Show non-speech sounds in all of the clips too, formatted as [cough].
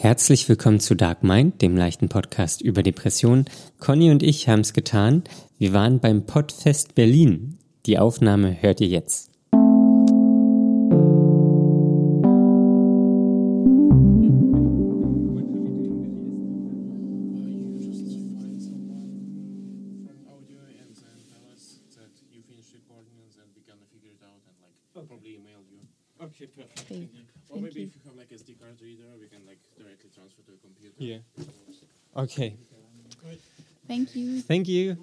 Herzlich willkommen zu Dark Mind, dem leichten Podcast über Depressionen. Conny und ich haben es getan. Wir waren beim Podfest Berlin. Die Aufnahme hört ihr jetzt. Okay. Thank you. Thank you.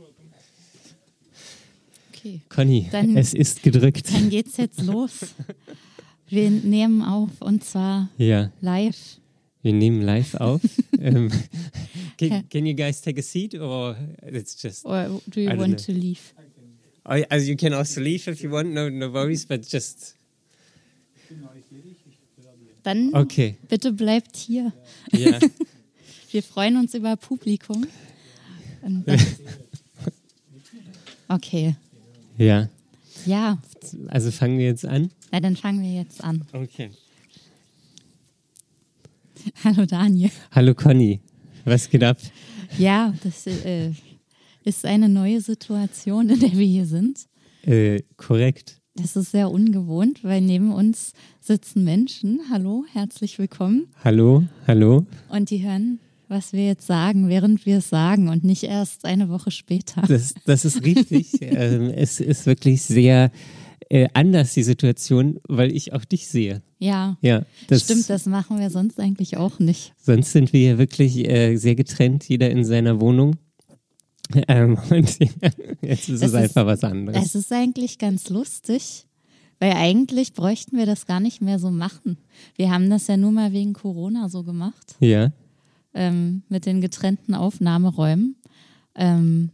Okay, Conny, Dann- es ist gedrückt. dann geht's jetzt los. Wir nehmen auf und zwar Ja, live. wir nehmen live auf. um, [laughs] Okay. can, can you guys take a seat or it's just... Or do you want know. to leave? Oh, as you can also leave if you want, no, no worries, but just... Dann Okay, bitte bleibt hier. ja. Wir freuen uns über Publikum. [laughs] Okay, ja. ja, Also fangen wir jetzt an. na, dann fangen wir jetzt an. Okay. [laughs] Hallo Daniel. Hallo Conny, was geht ab? Ja, das äh, ist eine neue Situation, in der wir hier sind. Äh, korrekt. Das ist sehr ungewohnt, weil neben uns sitzen Menschen. Hallo, herzlich willkommen. Hallo, hallo. Und die hören, was wir jetzt sagen, während wir es sagen und nicht erst eine Woche später. Das, das ist richtig. [laughs] ähm, es ist wirklich sehr äh, anders, die Situation, weil ich auch dich sehe. Ja, Ja, das stimmt, das machen wir sonst eigentlich auch nicht. Sonst sind wir ja wirklich äh, sehr getrennt, jeder in seiner Wohnung. Ähm, [laughs] und jetzt ist es, Es ist- einfach was anderes. Es ist eigentlich ganz lustig, weil eigentlich bräuchten wir das gar nicht mehr so machen. Wir haben das ja nur mal wegen Corona so gemacht, ja, ähm, mit den getrennten Aufnahmeräumen. Ähm,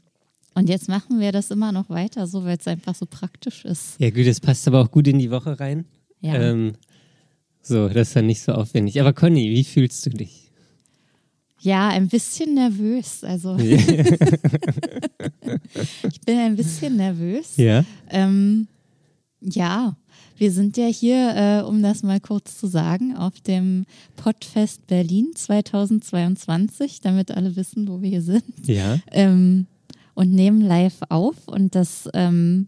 und jetzt machen wir das immer noch weiter, so weil es einfach so praktisch ist. ja gut, das passt aber auch gut in die Woche rein. Ja. Ähm, so, das ist dann nicht so aufwendig. Aber Conny, wie fühlst du dich? Ja, ein bisschen nervös. Also [laughs] ich bin ein bisschen nervös. Ja, Ähm, ja, wir sind ja hier, äh, um das mal kurz zu sagen, auf dem Podfest Berlin 2022, damit alle wissen, wo wir hier sind. ja, Ähm, und nehmen live auf. Und das, ähm,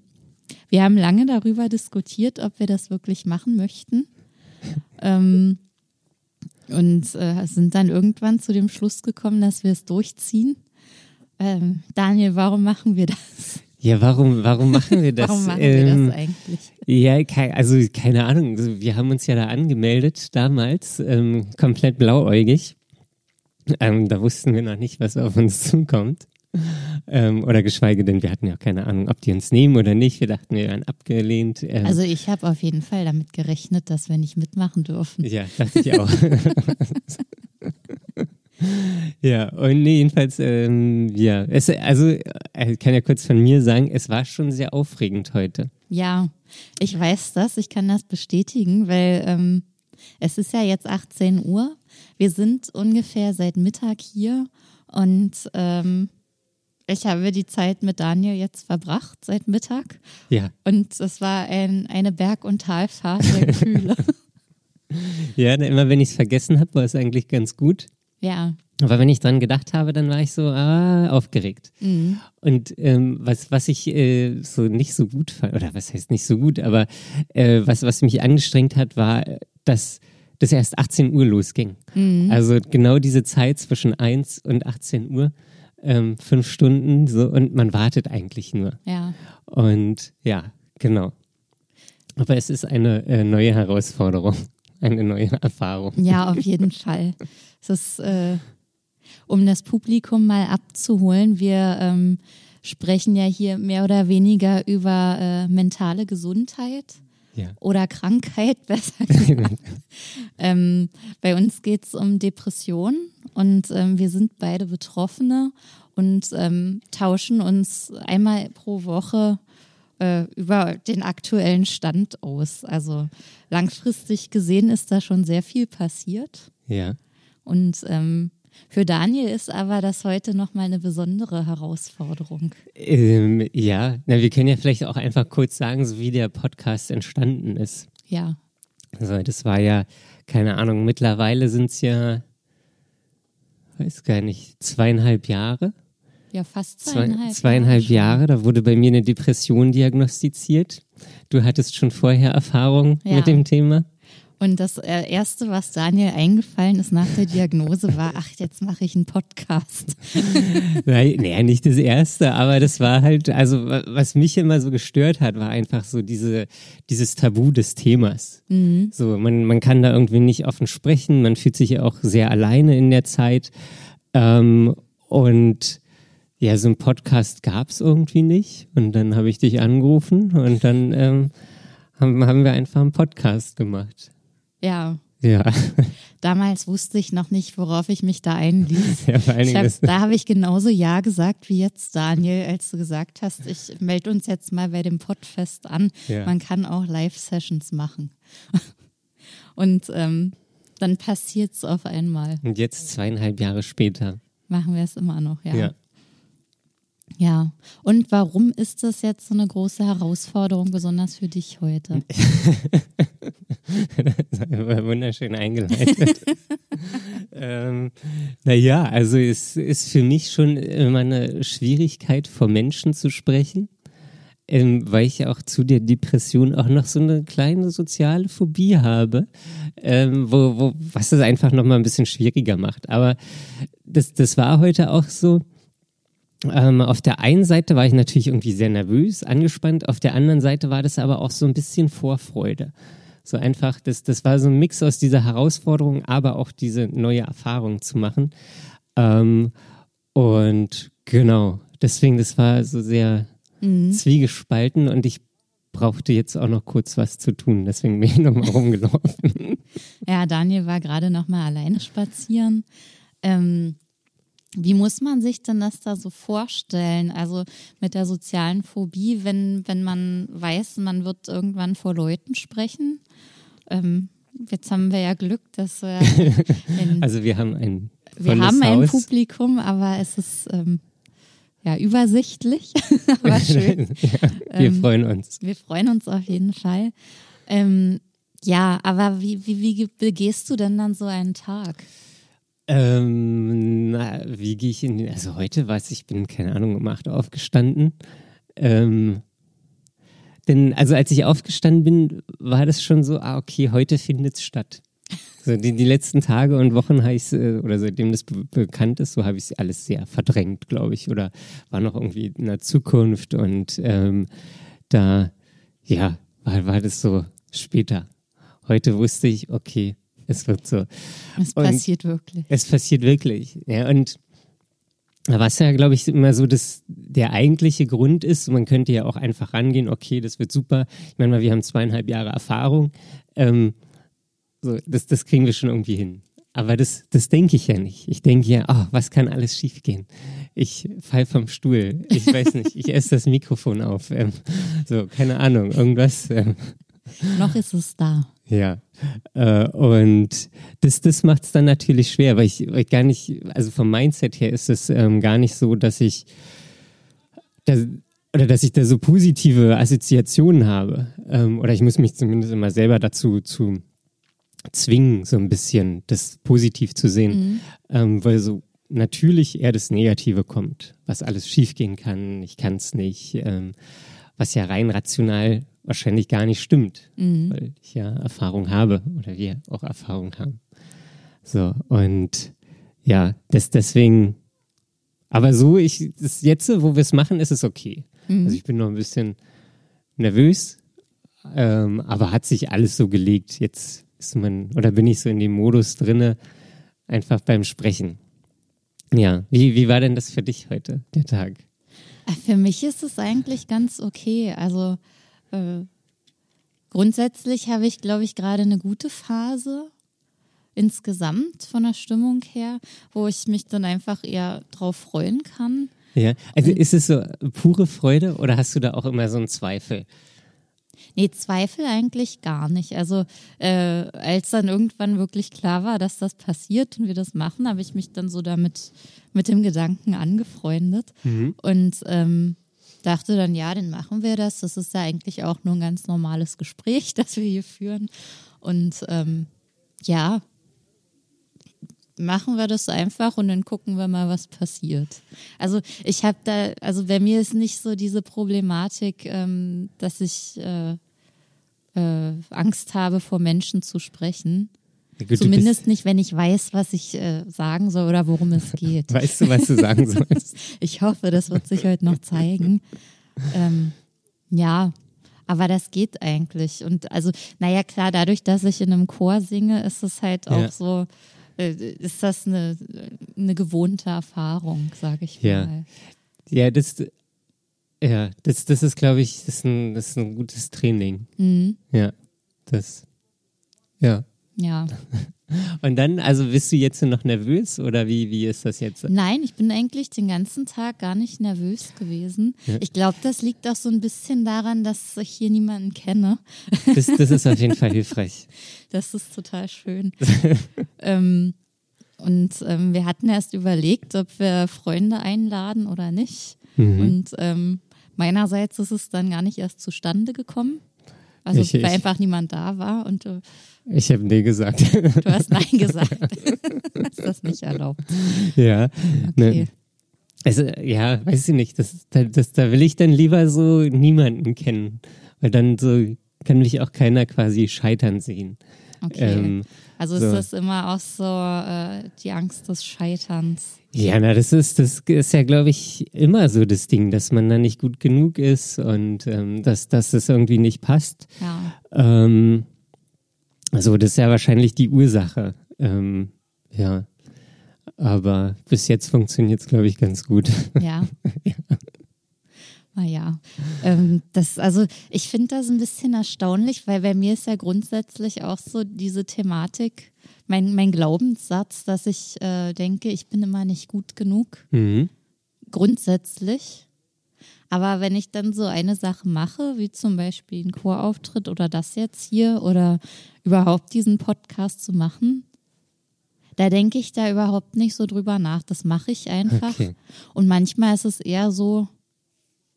wir haben lange darüber diskutiert, ob wir das wirklich machen möchten. [laughs] ähm, und äh, sind dann irgendwann zu dem Schluss gekommen, dass wir es durchziehen. Ähm, Daniel, warum machen wir das? ja. Warum, warum machen wir [laughs] das? Warum machen Ähm, wir das eigentlich? Ja, also keine Ahnung. Wir haben uns ja da angemeldet damals, ähm, komplett blauäugig. Ähm, da wussten wir noch nicht, was auf uns zukommt. Ähm, oder geschweige denn, wir hatten ja auch keine Ahnung, ob die uns nehmen oder nicht. Wir dachten, wir werden abgelehnt. Ähm, Also ich habe auf jeden Fall damit gerechnet, dass wir nicht mitmachen dürfen. ja, dachte ich auch. [laughs] [laughs] ja, und nee, jedenfalls, ähm, ja, es, also äh, ich kann ja kurz von mir sagen, es war schon sehr aufregend heute. Ja, ich weiß das, ich kann das bestätigen, weil ähm, es ist ja jetzt 18 Uhr. Wir sind ungefähr seit Mittag hier und ähm, ich habe die Zeit mit Daniel jetzt verbracht seit Mittag Ja, und es war ein, eine Berg- und Talfahrt der [laughs] Gefühle. ja, immer wenn ich es vergessen habe, war es eigentlich ganz gut. Ja, Aber wenn ich dran gedacht habe, dann war ich so ah, aufgeregt. mhm. Und ähm, was, was ich äh, so nicht so gut fand, oder was heißt nicht so gut, aber äh, was, was mich angestrengt hat, war, dass das erst 18 Uhr losging. Also genau diese Zeit zwischen 1 und 18 Uhr, ähm, fünf Stunden so und man wartet eigentlich nur. ja. Und ja, genau. Aber es ist eine äh, neue Herausforderung, [laughs] eine neue Erfahrung. Ja, auf jeden Fall. Es ist, äh, um das Publikum mal abzuholen, wir ähm, sprechen ja hier mehr oder weniger über äh, mentale Gesundheit Ja. oder Krankheit, [laughs] besser [laughs] gesagt. ähm, bei uns geht es um Depression und ähm, wir sind beide Betroffene und ähm, tauschen uns einmal pro Woche äh, über den aktuellen Stand aus. Also langfristig gesehen ist da schon sehr viel passiert. Ja. Und ähm, für Daniel ist aber das heute nochmal eine besondere Herausforderung. Ähm, ja, na, wir können ja vielleicht auch einfach kurz sagen, so wie der Podcast entstanden ist. Ja, Also das war ja, keine Ahnung, mittlerweile sind es ja weiß gar nicht, zweieinhalb Jahre. Ja, fast Zwei, zweieinhalb. zweieinhalb schon. Jahre. Da wurde bei mir eine Depression diagnostiziert. Du hattest schon vorher Erfahrung Ja. mit dem Thema. Und das äh, Erste, was Daniel eingefallen ist nach der Diagnose, war, ach, jetzt mache ich einen Podcast. [laughs] Nein, naja, nicht das erste, aber das war halt, also wa- was mich immer so gestört hat, war einfach so diese, dieses Tabu des Themas. So, man, man kann da irgendwie nicht offen sprechen, man fühlt sich ja auch sehr alleine in der Zeit. Ähm, und ja, so ein Podcast gab es irgendwie nicht. Und dann habe ich dich angerufen und dann ähm, haben, haben wir einfach einen Podcast gemacht. Ja, Ja, damals wusste ich noch nicht, worauf ich mich da einließ. [laughs] ja vor allen Dingen hab, da habe ich genauso Ja gesagt wie jetzt, Daniel, als du gesagt hast, ich melde uns jetzt mal bei dem Podfest an. Ja. Man kann auch Live-Sessions machen. [laughs] Und ähm, dann passiert es auf einmal. und jetzt zweieinhalb Jahre später. Machen wir es immer noch, ja. ja. Ja. Und warum ist das jetzt so eine große Herausforderung, besonders für dich heute? [laughs] War wunderschön eingeleitet. [laughs] ähm, naja, also es ist für mich schon immer eine Schwierigkeit, vor Menschen zu sprechen, ähm, weil ich auch zu der Depression auch noch so eine kleine soziale Phobie habe, ähm, wo, wo, was das einfach nochmal ein bisschen schwieriger macht. Aber das, das war heute auch so. Ähm, auf der einen Seite war ich natürlich irgendwie sehr nervös, angespannt, auf der anderen Seite war das aber auch so ein bisschen Vorfreude. So einfach, das, das war so ein Mix aus dieser Herausforderung, aber auch diese neue Erfahrung zu machen. Ähm, und genau, deswegen, das war so sehr zwiegespalten und ich brauchte jetzt auch noch kurz was zu tun, deswegen bin ich [laughs] nochmal rumgelaufen. Ja, Daniel war gerade noch mal alleine spazieren. Ähm, wie muss man sich denn das da so vorstellen? Also mit der sozialen Phobie, wenn, wenn man weiß, man wird irgendwann vor Leuten sprechen. Ähm, jetzt haben wir ja Glück, dass wir, [laughs] Also wir haben ein wir haben ein Haus. Publikum, aber es ist ähm, ja übersichtlich, [laughs] aber [laughs] schön. Wir freuen uns. Wir freuen uns auf jeden Fall. Ähm, ja, aber wie, wie, wie begehst du denn dann so einen Tag? Ähm, na, wie gehe ich in also heute weiß ich, bin, keine Ahnung, um acht aufgestanden. Ähm, denn, also als ich aufgestanden bin, war das schon so, ah, okay, heute findet's statt. So, die, die letzten Tage und Wochen habe ich äh, oder seitdem das be bekannt ist, so habe ich alles sehr verdrängt, glaube ich. Oder war noch irgendwie in der Zukunft und ähm, da, ja, war, war das so später. Heute wusste ich, okay, es wird so. Es Und- passiert wirklich. Es passiert wirklich. Ja, und was ja, glaube ich, immer so das, der eigentliche Grund ist, man könnte ja auch einfach rangehen, okay, das wird super. Ich meine mal, wir haben zweieinhalb Jahre Erfahrung. Ähm, so, das, das kriegen wir schon irgendwie hin. Aber das, das denke ich ja nicht. Ich denke ja, oh, was kann alles schiefgehen? Ich fall vom Stuhl. Ich weiß nicht, ich esse das Mikrofon auf. Ähm, so, keine Ahnung, irgendwas. Ähm, Noch ist es da. Ja, äh, und das, das macht es dann natürlich schwer, weil ich, weil ich gar nicht, also vom Mindset her ist es ähm, gar nicht so, dass ich, dass, oder dass ich da so positive Assoziationen habe. Ähm, oder ich muss mich zumindest immer selber dazu zu zwingen, so ein bisschen das positiv zu sehen, ähm, weil so natürlich eher das Negative kommt, was alles schiefgehen kann, ich kann es nicht, ähm, was ja rein rational wahrscheinlich gar nicht stimmt, weil ich ja Erfahrung habe oder wir auch Erfahrung haben. So, und ja, das deswegen, aber so, ich, das jetzt, wo wir es machen, ist es okay. Also ich bin noch ein bisschen nervös, ähm, aber hat sich alles so gelegt. Jetzt ist man, oder bin ich so in dem Modus drinne, einfach beim Sprechen. Ja, wie, wie war denn das für dich heute, der Tag? Äh, Für mich ist es eigentlich ganz okay. Also äh, grundsätzlich habe ich, glaube ich, gerade eine gute Phase insgesamt von der Stimmung her, wo ich mich dann einfach eher drauf freuen kann. Ja, also ist es so pure Freude oder hast du da auch immer so einen Zweifel? Nee, Zweifel eigentlich gar nicht. Also äh, als dann irgendwann wirklich klar war, dass das passiert und wir das machen, habe ich mich dann so damit mit dem Gedanken angefreundet und ähm, dachte dann, ja, dann machen wir das. Das ist ja eigentlich auch nur ein ganz normales Gespräch, [laughs] das wir hier führen. Und ähm, ja, machen wir das einfach und dann gucken wir mal, was passiert. Also ich habe da, also bei mir ist nicht so diese Problematik, ähm, dass ich äh, äh, Angst habe, vor Menschen zu sprechen. Gut, Zumindest nicht, wenn ich weiß, was ich äh, sagen soll oder worum es geht. [laughs] weißt du, was du sagen sollst? [laughs] Ich hoffe, das wird sich heute noch zeigen. Ähm, ja, aber das geht eigentlich. Und also, naja, klar, dadurch, dass ich in einem Chor singe, ist es halt auch Ja. so, äh, ist das eine, eine gewohnte Erfahrung, sage ich Ja. mal. Ja, das, ja, das, das ist, glaube ich, das ist, ein, das ist ein gutes Training. Mhm. Ja, das, ja. Ja. [laughs] Und dann, also bist du jetzt noch nervös oder wie, wie ist das jetzt? Nein, ich bin eigentlich den ganzen Tag gar nicht nervös gewesen. Ich glaube, das liegt auch so ein bisschen daran, dass ich hier niemanden kenne. [laughs] Das, das ist auf jeden Fall hilfreich. [laughs] Das ist total schön. ähm, und ähm, wir hatten erst überlegt, ob wir Freunde einladen oder nicht. Mhm. Und ähm, meinerseits ist es dann gar nicht erst zustande gekommen. Also Ich- weil ich- einfach niemand da war und du, Ich habe nee gesagt. du hast Nein [laughs] gesagt. [laughs] ist das nicht erlaubt? ja. Okay. Ne, also, ja, weiß ich nicht. Das, da- das, da will ich dann lieber so niemanden kennen. Weil dann so kann mich auch keiner quasi scheitern sehen. okay. Ähm, also so. ist das immer auch so äh, die Angst des Scheiterns. Ja, na, das ist, das ist ja, glaube ich, immer so das Ding, dass man da nicht gut genug ist und ähm, dass, dass das irgendwie nicht passt. Ja. Ähm, also, das ist ja wahrscheinlich die Ursache. Ähm, ja. Aber bis jetzt funktioniert es, glaube ich, ganz gut. Ja. [laughs] Naja, ähm, das, also ich finde das ein bisschen erstaunlich, weil bei mir ist ja grundsätzlich auch so diese Thematik, mein, mein Glaubenssatz, dass ich äh, denke, ich bin immer nicht gut genug, Mhm. grundsätzlich. Aber wenn ich dann so eine Sache mache, wie zum Beispiel einen Chorauftritt oder das jetzt hier oder überhaupt diesen Podcast zu machen, da denke ich da überhaupt nicht so drüber nach. Das mache ich einfach. Okay. Und manchmal ist es eher so,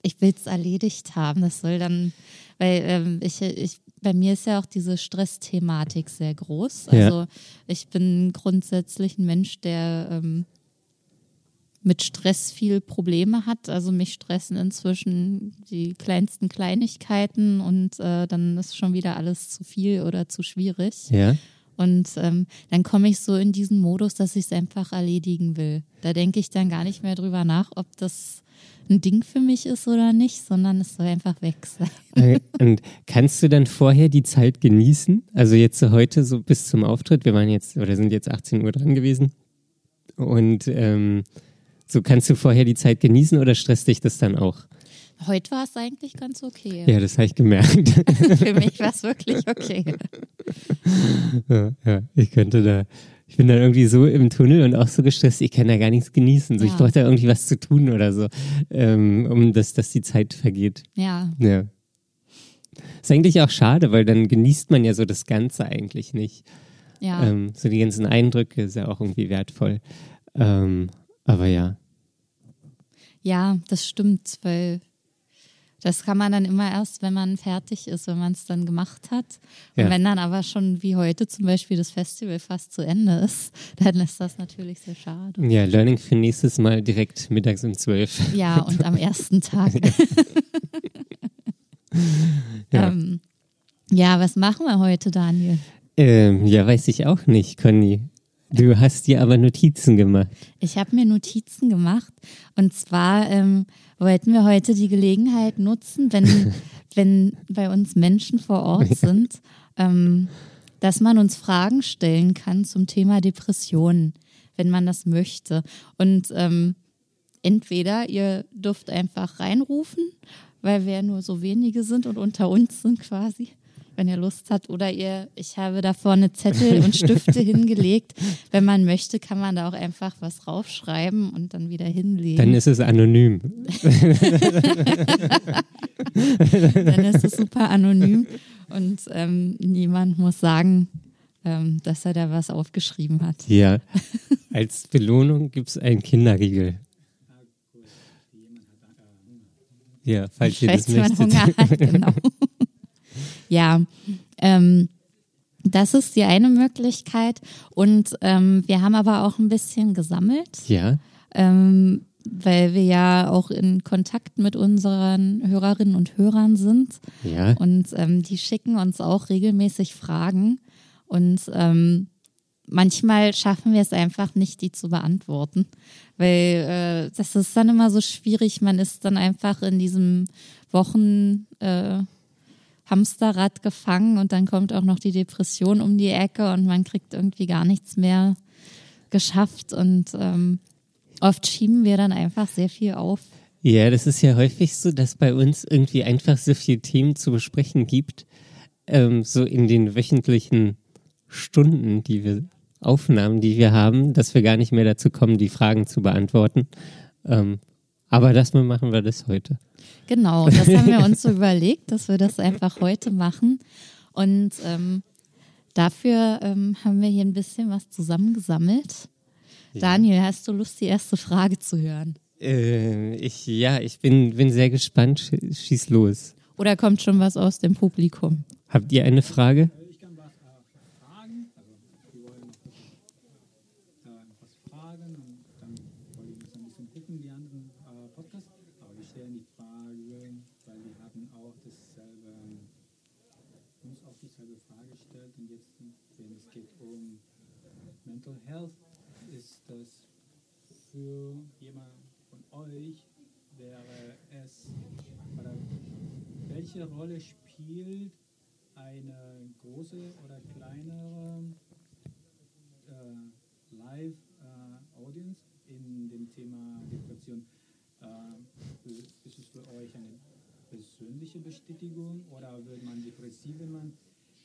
ich will es erledigt haben. Das soll dann, weil ähm, ich, ich, bei mir ist ja auch diese Stressthematik sehr groß. Ja. Also ich bin grundsätzlich ein Mensch, der ähm, mit Stress viel Probleme hat. Also mich stressen inzwischen die kleinsten Kleinigkeiten und äh, dann ist schon wieder alles zu viel oder zu schwierig. Ja. Und ähm, dann komme ich so in diesen Modus, dass ich es einfach erledigen will. Da denke ich dann gar nicht mehr drüber nach, ob das ein Ding für mich ist oder nicht, sondern es soll einfach weg sein. Äh, Und kannst du dann vorher die Zeit genießen? Also jetzt so heute so bis zum Auftritt, wir waren jetzt oder sind jetzt 18 Uhr dran gewesen. Und ähm, so kannst du vorher die Zeit genießen oder stresst dich das dann auch? Heute war es eigentlich ganz okay. Ja, das habe ich gemerkt. [laughs] Für mich war es wirklich okay. ja, ja, ich könnte da, ich bin dann irgendwie so im Tunnel und auch so gestresst, ich kann da gar nichts genießen. So, Ich Ja. brauche da irgendwie was zu tun oder so, ähm, um dass, dass die Zeit vergeht. Ja, Ja. Ist eigentlich auch schade, weil dann genießt man ja so das Ganze eigentlich nicht. ja. Ähm, so die ganzen Eindrücke ist ja auch irgendwie wertvoll. Ähm, aber ja. Ja, das stimmt, weil das kann man dann immer erst, wenn man fertig ist, wenn man es dann gemacht hat. Und Ja. wenn dann aber schon wie heute zum Beispiel das Festival fast zu Ende ist, [laughs] dann ist das natürlich sehr schade. Ja, Learning für nächstes Mal direkt mittags um 12. Ja, [laughs] und am ersten Tag. [laughs] Ja. ähm, ja, was machen wir heute, Daniel? Ähm, ja, weiß ich auch nicht, Conny. Du hast dir aber Notizen gemacht. Ich habe mir Notizen gemacht und zwar ähm, wollten wir heute die Gelegenheit nutzen, wenn, [laughs] wenn bei uns Menschen vor Ort sind, ähm, dass man uns Fragen stellen kann zum Thema Depressionen, wenn man das möchte. Und ähm, entweder ihr dürft einfach reinrufen, weil wir ja nur so wenige sind und unter uns sind quasi, wenn ihr Lust habt. Oder ihr, ich habe da vorne Zettel und Stifte [laughs] hingelegt. Wenn man möchte, kann man da auch einfach was draufschreiben und dann wieder hinlegen. Dann ist es anonym. [laughs] dann ist es super anonym und ähm, niemand muss sagen, ähm, dass er da was aufgeschrieben hat. Ja. Als Belohnung gibt es einen Kinderriegel. Ja, falls [laughs] ihr das Falls man möchtet. Hunger hat, genau. Ja, ähm, Das ist die eine Möglichkeit. Und ähm, wir haben aber auch ein bisschen gesammelt. Ja. Ähm, weil wir ja auch in Kontakt mit unseren Hörerinnen und Hörern sind. Ja. Und ähm, die schicken uns auch regelmäßig Fragen. Und ähm, manchmal schaffen wir es einfach nicht, die zu beantworten. Weil äh, das ist dann immer so schwierig. Man ist dann einfach in diesem Wochen. Äh, Hamsterrad gefangen und dann kommt auch noch die Depression um die Ecke und man kriegt irgendwie gar nichts mehr geschafft und ähm, oft schieben wir dann einfach sehr viel auf. Ja, das ist ja häufig so, dass bei uns irgendwie einfach so viele Themen zu besprechen gibt, ähm, so in den wöchentlichen Stunden, die wir Aufnahmen, die wir haben, dass wir gar nicht mehr dazu kommen, die Fragen zu beantworten. Ähm, aber das mal machen wir das heute. Genau, das haben wir uns so überlegt, dass wir das einfach heute machen. Und ähm, dafür ähm, haben wir hier ein bisschen was zusammengesammelt. Ja. Daniel, hast du Lust, die erste Frage zu hören? Äh, ich, ja, ich bin, bin sehr gespannt. Schieß los. Oder kommt schon was aus dem Publikum? Habt ihr eine Frage? Für jemand von euch wäre es, oder welche Rolle spielt eine große oder kleinere äh, Live-Audience äh, in dem Thema Depression? Äh, ist es für euch eine persönliche Bestätigung oder wird man depressiv, wenn man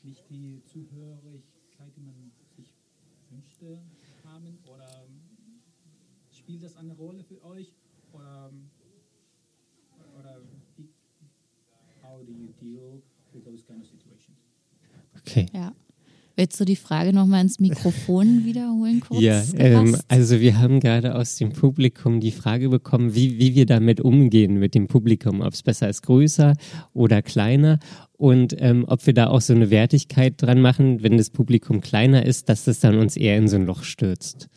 nicht die Zuhörigkeit, die man sich wünschte, haben? Oder spielt das eine Rolle für euch? Oder, oder wie, how do you deal with those kind of situations? Okay. Ja. Willst du die Frage nochmal ins Mikrofon [laughs] wiederholen kurz? Ja, ähm, also wir haben gerade aus dem Publikum die Frage bekommen, wie, wie wir damit umgehen mit dem Publikum, ob es besser ist größer oder kleiner und ähm, ob wir da auch so eine Wertigkeit dran machen, wenn das Publikum kleiner ist, dass das dann uns eher in so ein Loch stürzt.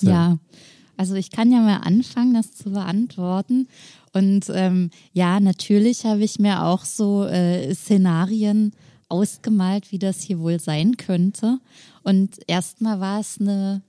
So. Ja, also ich kann ja mal anfangen, das zu beantworten. Und ähm, ja, natürlich habe ich mir auch so äh, Szenarien ausgemalt, wie das hier wohl sein könnte. Und erstmal war es eine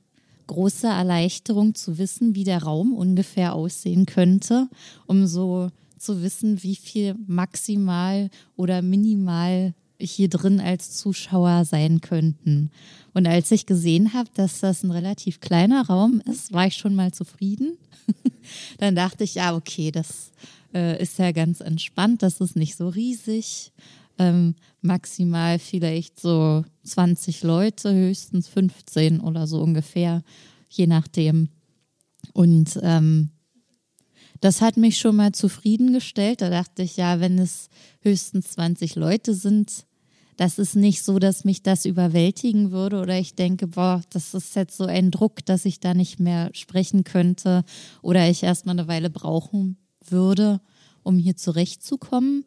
große Erleichterung zu wissen, wie der Raum ungefähr aussehen könnte, um so zu wissen, wie viel maximal oder minimal hier drin als Zuschauer sein könnten. Und als ich gesehen habe, dass das ein relativ kleiner Raum ist, war ich schon mal zufrieden. [laughs] Dann dachte ich, ja, okay, das äh, ist ja ganz entspannt, das ist nicht so riesig. Ähm, maximal vielleicht so 20 Leute, höchstens 15 oder so ungefähr, je nachdem. Und ähm, das hat mich schon mal zufriedengestellt. Da dachte ich, ja, wenn es höchstens 20 Leute sind, das ist nicht so, dass mich das überwältigen würde oder ich denke, boah, das ist jetzt so ein Druck, dass ich da nicht mehr sprechen könnte oder ich erstmal eine Weile brauchen würde, um hier zurechtzukommen.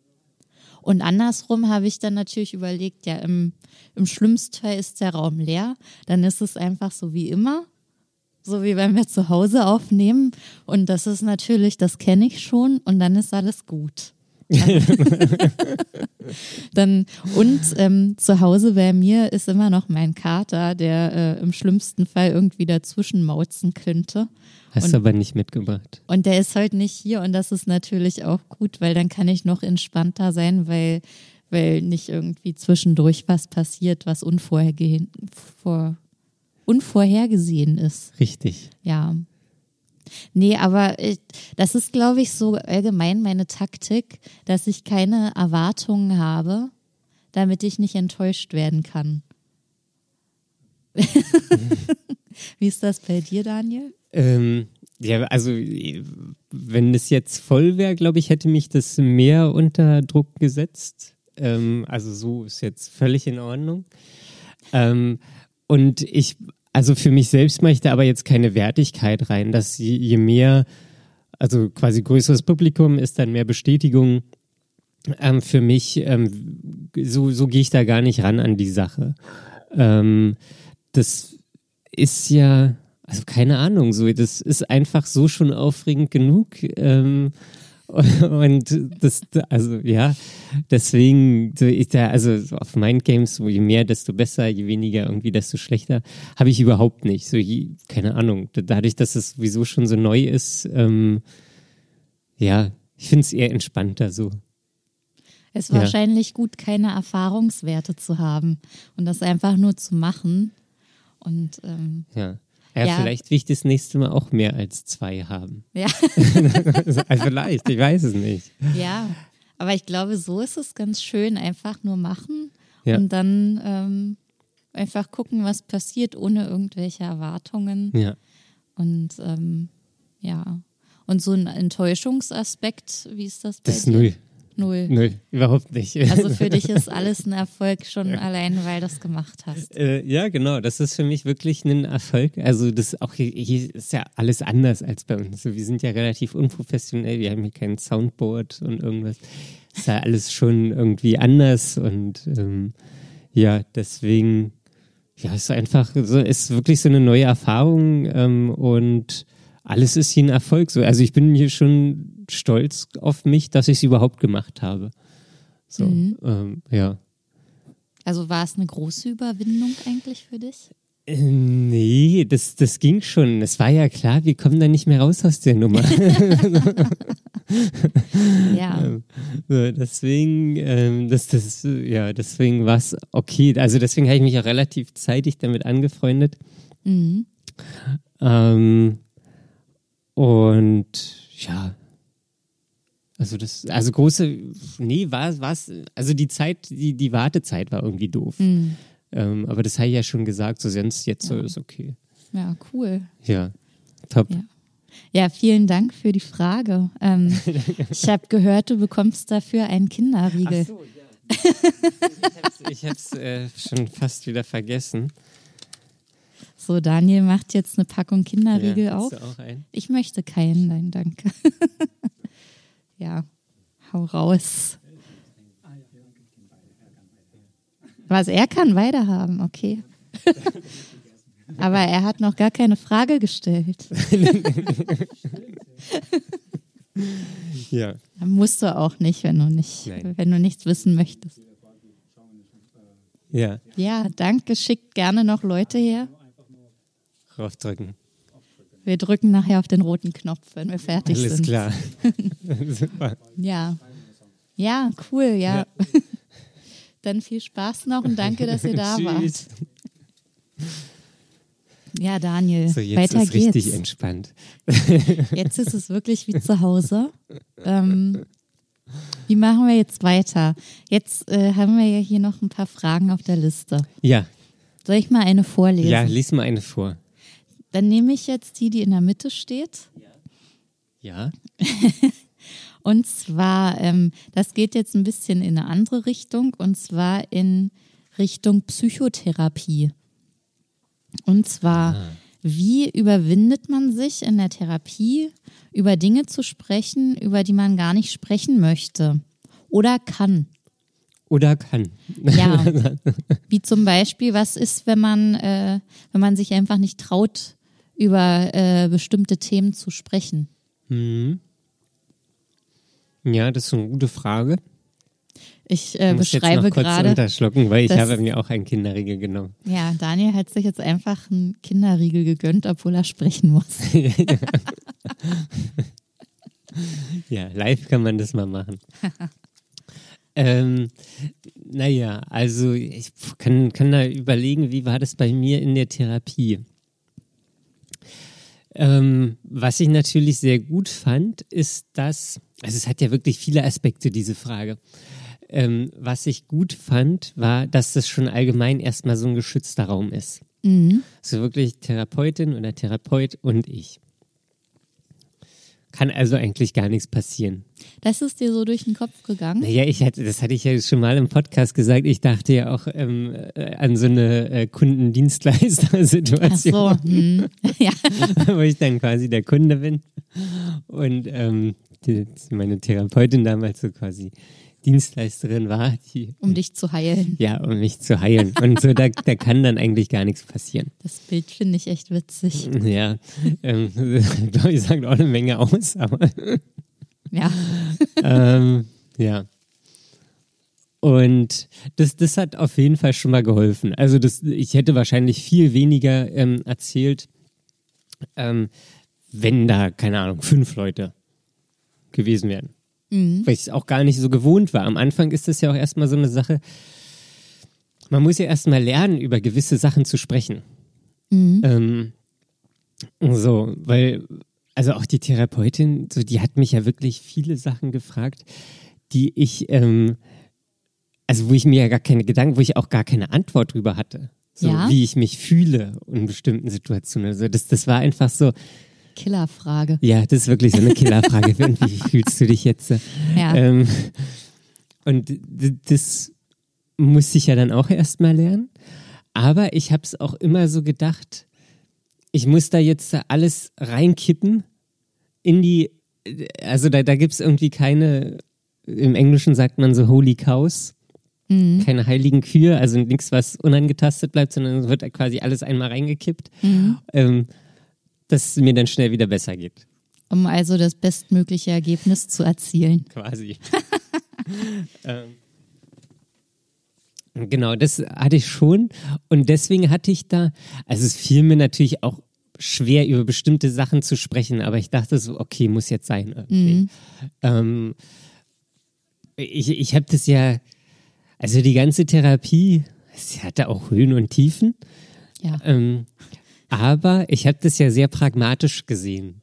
Und andersrum habe ich dann natürlich überlegt, ja, im, im schlimmsten Fall ist der Raum leer, dann ist es einfach so wie immer, so wie wenn wir zu Hause aufnehmen. Und das ist natürlich, das kenne ich schon und dann ist alles gut. [laughs] Dann, und ähm, zu Hause bei mir ist immer noch mein Kater, der äh, im schlimmsten Fall irgendwie dazwischen mauzen könnte. Hast du aber nicht mitgebracht. Und der ist halt nicht hier und das ist natürlich auch gut, weil dann kann ich noch entspannter sein, weil, weil nicht irgendwie zwischendurch was passiert, was unvorhergesehen, vor, unvorhergesehen ist. Richtig. Ja. Nee, aber ich, das ist, glaube ich, so allgemein meine Taktik, dass ich keine Erwartungen habe, damit ich nicht enttäuscht werden kann. [laughs] Wie ist das bei dir, Daniel? Ähm, ja, also wenn es jetzt voll wäre, glaube ich, hätte mich das mehr unter Druck gesetzt. Ähm, also so ist jetzt völlig in Ordnung. Ähm, und ich also für mich selbst mache ich da aber jetzt keine Wertigkeit rein, dass je, mehr, also quasi größeres Publikum ist dann mehr Bestätigung ähm, für mich, ähm, so, so gehe ich da gar nicht ran an die Sache. Ähm, das ist ja, also keine Ahnung, so, das ist einfach so schon aufregend genug. Ähm, [laughs] und das, also ja, deswegen, ich da, also so auf Mindgames, je mehr, desto besser, je weniger irgendwie, desto schlechter, habe ich überhaupt nicht. So, je, keine Ahnung. Dadurch, dass es sowieso schon so neu ist, ähm, ja, ich finde es eher entspannter so. Es ist Ja. wahrscheinlich gut, keine Erfahrungswerte zu haben und das einfach nur zu machen. Und ähm, Ja. Ja, Ja. vielleicht will ich das nächste Mal auch mehr als zwei haben. ja, [laughs] also vielleicht, ich weiß es nicht. ja. Aber ich glaube, so ist es ganz schön, einfach nur machen Ja. und dann ähm, einfach gucken, was passiert, ohne irgendwelche Erwartungen. Ja. Und ähm, ja. Und so ein Enttäuschungsaspekt, wie ist das bei Das ist dir? null. Null. Null, überhaupt nicht. Also für dich [laughs] ist alles ein Erfolg schon allein, weil du es gemacht hast. Äh, ja, genau. Das ist für mich wirklich ein Erfolg. Also das auch hier, hier ist ja alles anders als bei uns. Wir sind ja relativ unprofessionell. Wir haben hier kein Soundboard und irgendwas. Ist ja alles schon irgendwie anders und ähm, ja, deswegen ja, ist einfach so, ist wirklich so eine neue Erfahrung ähm, und alles ist hier ein Erfolg. So, also ich bin hier schon stolz auf mich, dass ich es überhaupt gemacht habe. So, ähm, ja. Also war es eine große Überwindung eigentlich für dich? Äh, Nee, das, das ging schon. Es war ja klar, wir kommen da nicht mehr raus aus der Nummer. [laughs] [laughs] Ja. so, deswegen, ähm, das, das, ja, deswegen war es okay. Also deswegen habe ich mich auch relativ zeitig damit angefreundet. Mhm. Ähm, und ja, also das, also große, nee, war was, also die Zeit, die, die Wartezeit war irgendwie doof. Mhm. Ähm, aber das habe ich ja schon gesagt, so sonst jetzt so ist okay. Ja, cool. Ja, top. Ja. Ja, vielen Dank für die Frage. Ähm, [laughs] ich habe gehört, du bekommst dafür einen Kinderriegel. so, ja. [laughs] ich habe es äh, schon fast wieder vergessen. So, Daniel macht jetzt eine Packung Kinderriegel ja, auf. Ich möchte keinen, nein, danke. [laughs] ja, hau raus. Was, er kann beide haben, okay. Aber er hat noch gar keine Frage gestellt. [laughs] Ja. Musst du auch nicht, wenn du nicht, Nein. wenn du nichts wissen möchtest. Ja, Ja, danke. Schickt gerne noch Leute her. raufdrücken. Wir drücken nachher auf den roten Knopf, wenn wir fertig Alles sind. klar. [laughs] Super. Ja. Ja, cool, ja. Ja. [laughs] Dann viel Spaß noch und danke, dass ihr da [laughs] wart. Ja, Daniel, So, jetzt weiter ist richtig geht's. entspannt. Jetzt ist es wirklich wie zu Hause. Ähm, wie machen wir jetzt weiter? Jetzt äh, haben wir ja hier noch ein paar Fragen auf der Liste. Ja, Soll ich mal eine vorlesen? ja, lies mal eine vor. Dann nehme ich jetzt die, die in der Mitte steht. Ja, [laughs] Und zwar, ähm, das geht jetzt ein bisschen in eine andere Richtung, und zwar in Richtung Psychotherapie. Und zwar, wie überwindet man sich in der Therapie, über Dinge zu sprechen, über die man gar nicht sprechen möchte oder kann? oder kann. Ja, [laughs] wie zum Beispiel, was ist, wenn man, äh, wenn man sich einfach nicht traut, über äh, bestimmte Themen zu sprechen? Mhm. Ja, das ist eine gute Frage. Ich äh, Ich muss jetzt beschreibe noch kurz unterschlucken, weil ich habe mir auch einen Kinderriegel genommen. Ja, Daniel hat sich jetzt einfach einen Kinderriegel gegönnt, obwohl er sprechen muss. [laughs] Ja, live kann man das mal machen. [laughs] ähm, naja, also ich kann, kann da überlegen, wie war das bei mir in der Therapie? Ähm, was ich natürlich sehr gut fand, ist, dass, also es hat ja wirklich viele Aspekte, diese Frage. Ähm, was ich gut fand, war, dass das schon allgemein erstmal so ein geschützter Raum ist. Also wirklich Therapeutin oder Therapeut und ich. Kann also eigentlich gar nichts passieren. Das ist dir so durch den Kopf gegangen? Naja, ich hatte, das hatte ich ja schon mal im Podcast gesagt. Ich dachte ja auch ähm, äh, an so eine äh, Ach Kundendienstleister-Situation, so, hm. [laughs] ja. [laughs] wo ich dann quasi der Kunde bin und ähm, die, meine Therapeutin damals so quasi Dienstleisterin war, die, Um dich zu heilen. ja, um mich zu heilen. Und so, da, da kann dann eigentlich gar nichts passieren. Das Bild finde ich echt witzig. Ja, ähm, [laughs] glaube ich, sagt auch eine Menge aus, aber Ja. ähm, ja. Und das, das hat auf jeden Fall schon mal geholfen. Also das, ich hätte wahrscheinlich viel weniger ähm, erzählt, ähm, wenn da, keine Ahnung, fünf Leute gewesen wären. Weil ich es auch gar nicht so gewohnt war. Am Anfang ist das ja auch erstmal so eine Sache, man muss ja erstmal lernen, über gewisse Sachen zu sprechen. Ähm, so, weil, also auch die Therapeutin, so, die hat mich ja wirklich viele Sachen gefragt, die ich, ähm, also wo ich mir ja gar keine Gedanken, wo ich auch gar keine Antwort drüber hatte. So, Ja? wie ich mich fühle in bestimmten Situationen. Also das, das war einfach so, Killerfrage. ja, das ist wirklich so eine Killerfrage. [laughs] wie fühlst du dich jetzt? Ja. Ähm, und das musste ich ja dann auch erst mal lernen. Aber ich habe es auch immer so gedacht, ich muss da jetzt alles reinkippen in die, also da, da gibt es irgendwie keine, im Englischen sagt man so Holy Cows, keine heiligen Kühe, also nichts, was unangetastet bleibt, sondern es wird da quasi alles einmal reingekippt, ähm, dass es mir dann schnell wieder besser geht. Um also das bestmögliche Ergebnis zu erzielen. quasi. [laughs] ähm, genau, das hatte ich schon. Und deswegen hatte ich da, also es fiel mir natürlich auch schwer, über bestimmte Sachen zu sprechen, aber ich dachte so, okay, muss jetzt sein irgendwie. Ähm, ich ich habe das ja, also die ganze Therapie, sie hatte auch Höhen und Tiefen. Ja. Ähm, aber ich habe das ja sehr pragmatisch gesehen.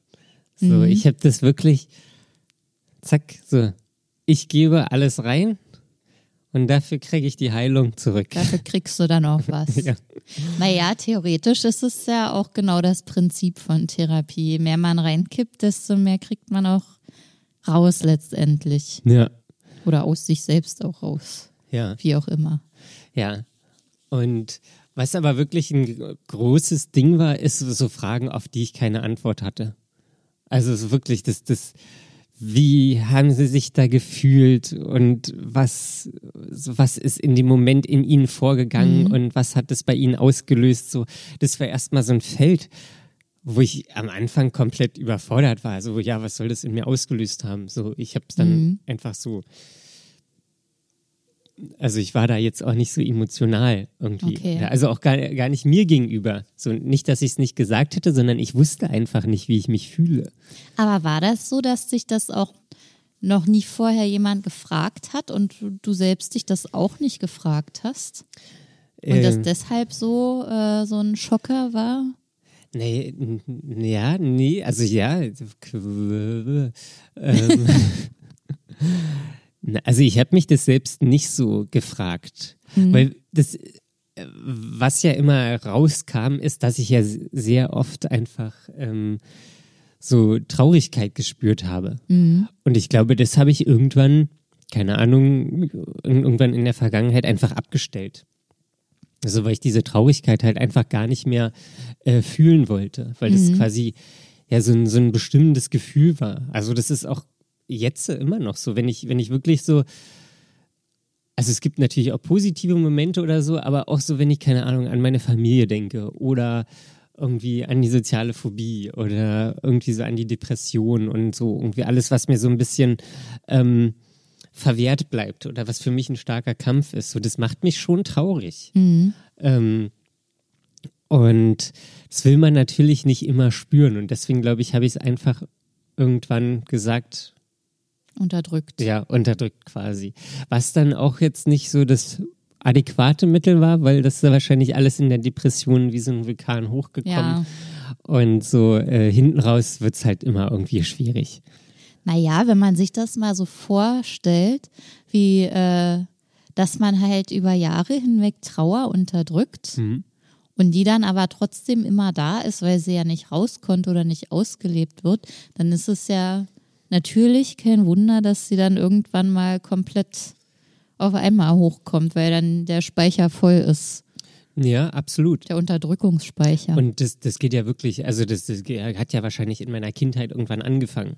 So, ich habe das wirklich, zack, so, ich gebe alles rein und dafür kriege ich die Heilung zurück. Dafür [laughs] kriegst du dann auch was. Ja. Naja, theoretisch ist es ja auch genau das Prinzip von Therapie. Je mehr man reinkippt, desto mehr kriegt man auch raus letztendlich. Ja, Oder aus sich selbst auch raus. ja, Wie auch immer. ja. Und was aber wirklich ein großes Ding war, ist so Fragen, auf die ich keine Antwort hatte. Also so wirklich das, das, wie haben sie sich da gefühlt und was, was ist in dem Moment in ihnen vorgegangen und was hat es bei ihnen ausgelöst? So, das war erstmal so ein Feld, wo ich am Anfang komplett überfordert war. So, ja, was soll das in mir ausgelöst haben? So, ich habe es dann einfach so. Also ich war da jetzt auch nicht so emotional irgendwie. Okay. Also auch gar, gar nicht mir gegenüber. So nicht, dass ich es nicht gesagt hätte, sondern ich wusste einfach nicht, wie ich mich fühle. Aber war das so, dass sich das auch noch nie vorher jemand gefragt hat und du- selbst dich das auch nicht gefragt hast? Und das Ähm, deshalb so, äh, so ein Schocker war? Nee, ja, nee, also ja. ähm, [laughs] [laughs] na, also ich habe mich das selbst nicht so gefragt, weil das, äh, was ja immer rauskam, ist, dass ich ja sehr oft einfach ähm, so Traurigkeit gespürt habe. Und ich glaube, das habe ich irgendwann, keine Ahnung, irgendwann in der Vergangenheit einfach abgestellt. Also weil ich diese Traurigkeit halt einfach gar nicht mehr äh, fühlen wollte, weil das quasi ja so ein, so ein bestimmendes Gefühl war. Also das ist auch jetzt immer noch so, wenn ich, wenn ich wirklich so, also es gibt natürlich auch positive Momente oder so, aber auch so, wenn ich, keine Ahnung, an meine Familie denke oder irgendwie an die soziale Phobie oder irgendwie so an die Depression und so irgendwie alles, was mir so ein bisschen ähm, verwehrt bleibt oder was für mich ein starker Kampf ist. So, das macht mich schon traurig. Ähm, und das will man natürlich nicht immer spüren. Und deswegen, glaube ich, habe ich es einfach irgendwann gesagt, Unterdrückt. ja, unterdrückt quasi. Was dann auch jetzt nicht so das adäquate Mittel war, weil das ist ja wahrscheinlich alles in der Depression wie so ein Vulkan hochgekommen. Ja. Und so äh, hinten raus wird es halt immer irgendwie schwierig. Naja, wenn man sich das mal so vorstellt, wie äh, dass man halt über Jahre hinweg Trauer unterdrückt und die dann aber trotzdem immer da ist, weil sie ja nicht raus konnte oder nicht ausgelebt wird, dann ist es ja natürlich kein Wunder, dass sie dann irgendwann mal komplett auf einmal hochkommt, weil dann der Speicher voll ist, Ja, absolut. der Unterdrückungsspeicher. Und das, das geht ja wirklich, also das, das hat ja wahrscheinlich in meiner Kindheit irgendwann angefangen.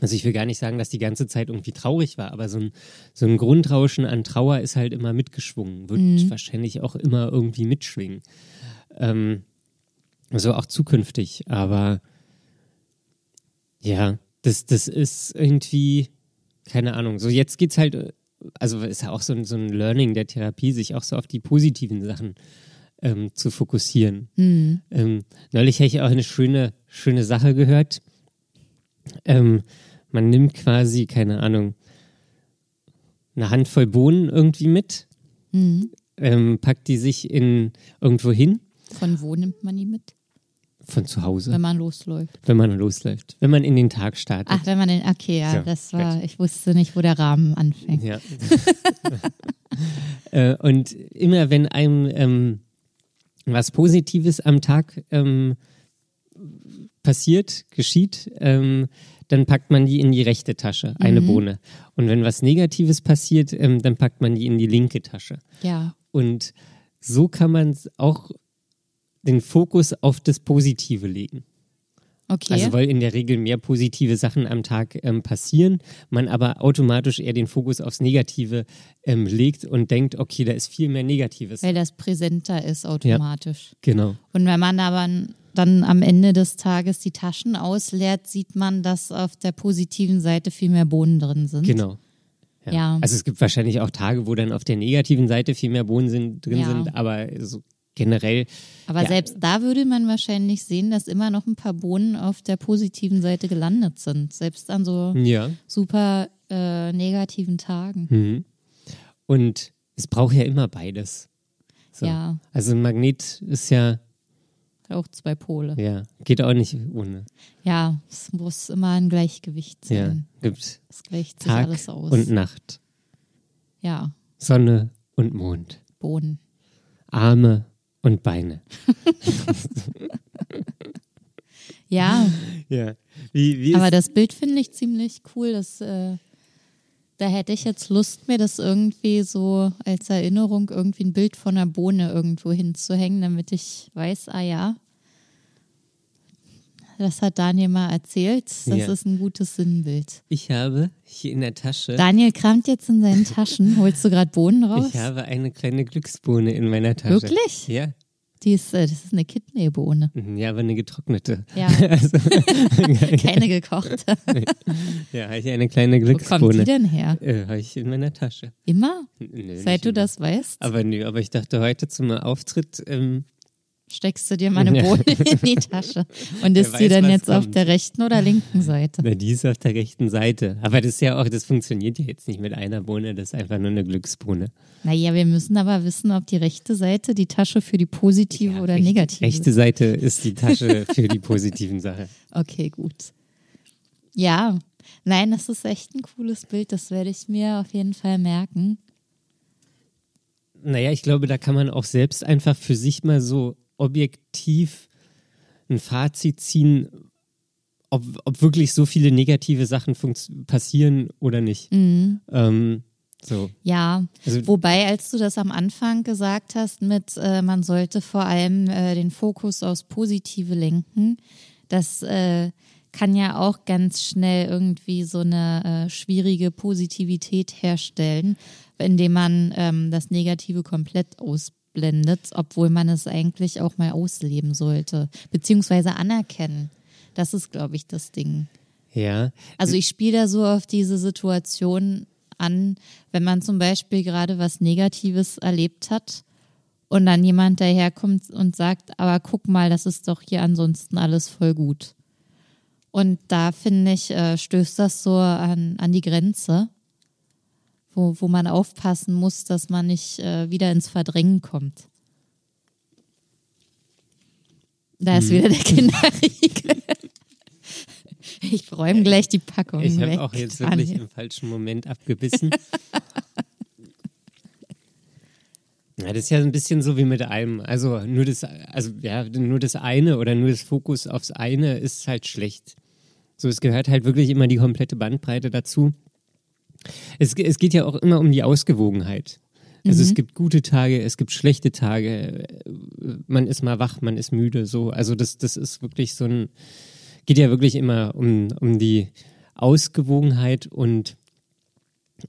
Also ich will gar nicht sagen, dass die ganze Zeit irgendwie traurig war, aber so ein, so ein Grundrauschen an Trauer ist halt immer mitgeschwungen, wird wahrscheinlich auch immer irgendwie mitschwingen. Ähm, also auch zukünftig, aber ja, das, das ist irgendwie, keine Ahnung, so jetzt geht's halt, äh, also ist ja auch so ein, so ein Learning der Therapie, sich auch so auf die positiven Sachen ähm, zu fokussieren. Ähm, neulich habe ich auch eine schöne, schöne Sache gehört. Ähm, man nimmt quasi, keine Ahnung, eine Handvoll Bohnen irgendwie mit, ähm, packt die sich in irgendwo hin, Von wo nimmt man die mit, von zu Hause, wenn man losläuft? wenn man losläuft, wenn man in den Tag startet. Ach, wenn man den, okay, ja, So, das war, ich wusste nicht, wo der Rahmen anfängt. Ja. [laughs] äh, und immer wenn einem ähm, was Positives am Tag ähm, passiert, geschieht, ähm, dann packt man die in die rechte Tasche, eine Bohne. Und wenn was Negatives passiert, ähm, dann packt man die in die linke Tasche. Ja, Und so kann man auch den Fokus auf das Positive legen. okay. Also weil in der Regel mehr positive Sachen am Tag ähm, passieren, man aber automatisch eher den Fokus aufs Negative ähm, legt und denkt, okay, da ist viel mehr Negatives. weil das präsenter ist automatisch. Genau. Und wenn man aber dann am Ende des Tages die Taschen ausleert, sieht man, dass auf der positiven Seite viel mehr Bohnen drin sind. Genau. Ja. Also es gibt wahrscheinlich auch Tage, wo dann auf der negativen Seite viel mehr Bohnen sind, drin Ja. sind, aber so generell, Aber Ja. selbst da würde man wahrscheinlich sehen, dass immer noch ein paar Bohnen auf der positiven Seite gelandet sind. Selbst an so ja. super äh, negativen Tagen. Mhm. Und es braucht ja immer beides. So. Ja. Also ein Magnet ist ja, Auch zwei Pole. ja, geht auch nicht ohne. Ja, es muss immer ein Gleichgewicht Ja, sein. gibt Es gleicht sich Tag alles aus. und Nacht, ja, Sonne und Mond, Bohnen. Arme und Beine. [laughs] Ja, Ja. Wie, wie aber das Bild finde ich ziemlich cool. Das, äh, da hätte ich jetzt Lust, mir das irgendwie so als Erinnerung irgendwie ein Bild von einer Bohne irgendwo hinzuhängen, damit ich weiß, ah ja, das hat Daniel mal erzählt. Das Ja. ist ein gutes Sinnbild. ich habe hier in der Tasche, Daniel kramt jetzt in seinen Taschen. Holst du gerade Bohnen raus? ich habe eine kleine Glücksbohne in meiner Tasche. Wirklich? Ja. Die ist, äh, das ist eine Kidneybohne. Mhm, Ja, aber eine getrocknete. Ja, [laughs] Also, [laughs] keine [laughs] gekochte. ja, habe ich eine kleine Wo kommt die Glücksbohne. denn her? Äh, habe ich in meiner Tasche. Immer? Nö, Seit du immer. das weißt, Aber nö, aber ich dachte heute zum Auftritt, ähm, steckst du dir mal eine Ja. Bohne [laughs] in die Tasche. Und ist die weiß, dann was jetzt auf kommt. der rechten oder linken Seite? na, die ist auf der rechten Seite. Aber das ist ja auch, das funktioniert ja jetzt nicht mit einer Bohne, das ist einfach nur eine Glücksbohne. Naja, wir müssen aber wissen, ob die rechte Seite die Tasche für die positive Ja, oder recht- negative Rechte Seite ist die Tasche [laughs] für die positiven Sachen. Okay, gut. Ja, nein, das ist echt ein cooles Bild. Das werde ich mir auf jeden Fall merken. Naja, ich glaube, da kann man auch selbst einfach für sich mal so objektiv ein Fazit ziehen, ob, ob wirklich so viele negative Sachen passieren oder nicht. Ähm, so. Ja, Also- wobei, als du das am Anfang gesagt hast, mit äh, man sollte vor allem äh, den Fokus aufs Positive lenken, das äh, kann ja auch ganz schnell irgendwie so eine äh, schwierige Positivität herstellen, indem man ähm, das Negative komplett ausblendet, obwohl man es eigentlich auch mal ausleben sollte, beziehungsweise anerkennen. Das ist, glaube ich, das Ding. Ja, Also ich spiele da so auf diese Situation an, wenn man zum Beispiel gerade was Negatives erlebt hat und dann jemand daherkommt und sagt, aber guck mal, das ist doch hier ansonsten alles voll gut. Und da finde ich, äh, stößt das so an, an die Grenze, wo, wo man aufpassen muss, dass man nicht äh, wieder ins Verdrängen kommt. Da ist wieder der Kinderriegel. [laughs] Ich räume gleich die Packung ich weg. habe auch jetzt wirklich Daniel. im falschen Moment abgebissen. [laughs] Ja, das ist ja ein bisschen so wie mit allem. Also nur das, also ja, nur das eine oder nur das Fokus aufs eine ist halt schlecht. So, es gehört halt wirklich immer die komplette Bandbreite dazu. Es, es geht ja auch immer um die Ausgewogenheit. Also es gibt gute Tage, es gibt schlechte Tage. Man ist mal wach, man ist müde. So, also das, das ist wirklich so ein, geht ja wirklich immer um, um die Ausgewogenheit und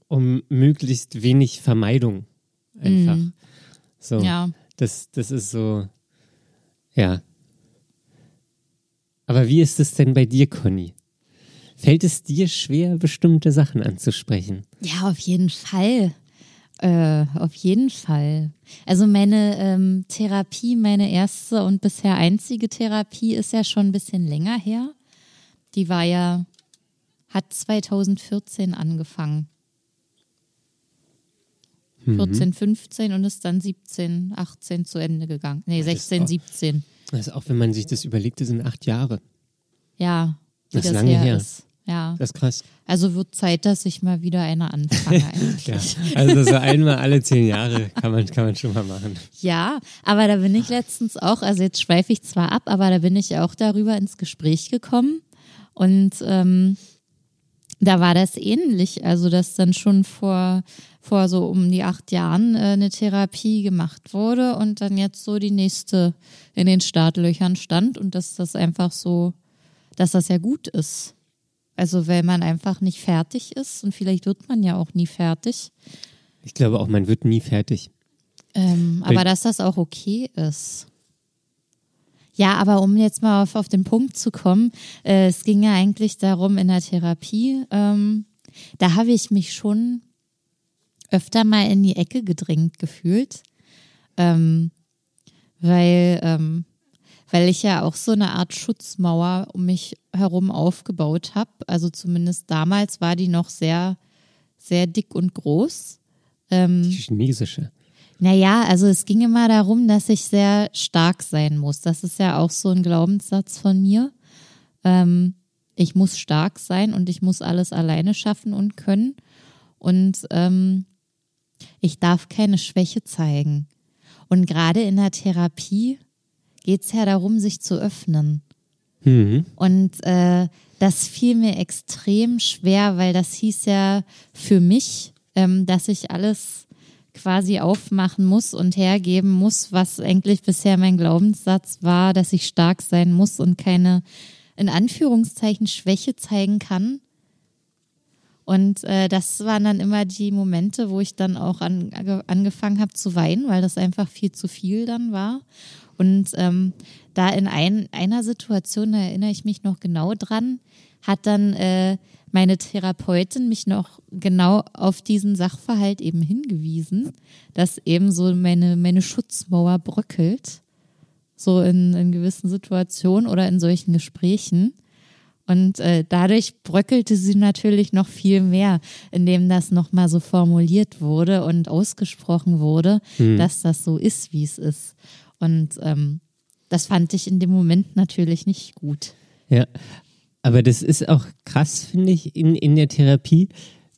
um möglichst wenig Vermeidung einfach. Mhm. So, Ja. das, das ist so, ja. Aber wie ist es denn bei dir, Conny? Fällt es dir schwer, bestimmte Sachen anzusprechen? Ja, auf jeden Fall. Äh, auf jeden Fall. Also meine ähm, Therapie, meine erste und bisher einzige Therapie ist ja schon ein bisschen länger her. Die war ja, hat 2014 angefangen. 14, 15 und ist dann 17, 18 zu Ende gegangen. Nee, ist 16, auch- 17. Also auch wenn man sich das überlegt, das sind acht Jahre. Ja, Das das, ist lange her her. ist. Ja. Das ist krass. Also wird Zeit, dass ich mal wieder eine anfange. [laughs] Ja. Also so einmal alle zehn Jahre kann man, kann man schon mal machen. Ja, aber da bin ich letztens auch, also jetzt schweife ich zwar ab, aber da bin ich auch darüber ins Gespräch gekommen. Und ähm, da war das ähnlich. Also, dass dann schon vor, vor so um die acht Jahren äh, eine Therapie gemacht wurde und dann jetzt so die nächste in den Startlöchern stand und dass das einfach so, dass das ja gut ist. Also, weil man einfach nicht fertig ist und vielleicht wird man ja auch nie fertig. Ich glaube auch, man wird nie fertig. Ähm, aber dass das auch okay ist. Ja, aber um jetzt mal auf, auf den Punkt zu kommen, äh, es ging ja eigentlich darum in der Therapie, ähm, da habe ich mich schon öfter mal in die Ecke gedrängt gefühlt, ähm, weil, ähm, weil ich ja auch so eine Art Schutzmauer um mich herum aufgebaut habe. Also zumindest damals war die noch sehr, sehr dick und groß. Ähm, Die chinesische. naja, also es ging immer darum, dass ich sehr stark sein muss. Das ist ja auch so ein Glaubenssatz von mir. Ähm, ich muss stark sein und ich muss alles alleine schaffen und können. Und ähm, ich darf keine Schwäche zeigen. Und gerade in der Therapie geht es ja darum, sich zu öffnen. Mhm. Und äh, das fiel mir extrem schwer, weil das hieß ja für mich, ähm, dass ich alles quasi aufmachen muss und hergeben muss, was eigentlich bisher mein Glaubenssatz war, dass ich stark sein muss und keine in Anführungszeichen Schwäche zeigen kann. Und äh, das waren dann immer die Momente, wo ich dann auch an, ange- angefangen habe zu weinen, weil das einfach viel zu viel dann war. Und ähm, da in ein, einer Situation, da erinnere ich mich noch genau dran, hat dann äh, meine Therapeutin mich noch genau auf diesen Sachverhalt eben hingewiesen, dass eben so meine, meine Schutzmauer bröckelt, so in, in gewissen Situationen oder in solchen Gesprächen. Und äh, dadurch bröckelte sie natürlich noch viel mehr, indem das nochmal so formuliert wurde und ausgesprochen wurde, dass das so ist, wie es ist. Und ähm, das fand ich in dem Moment natürlich nicht gut. Ja, aber das ist auch krass, finde ich, in, in der Therapie,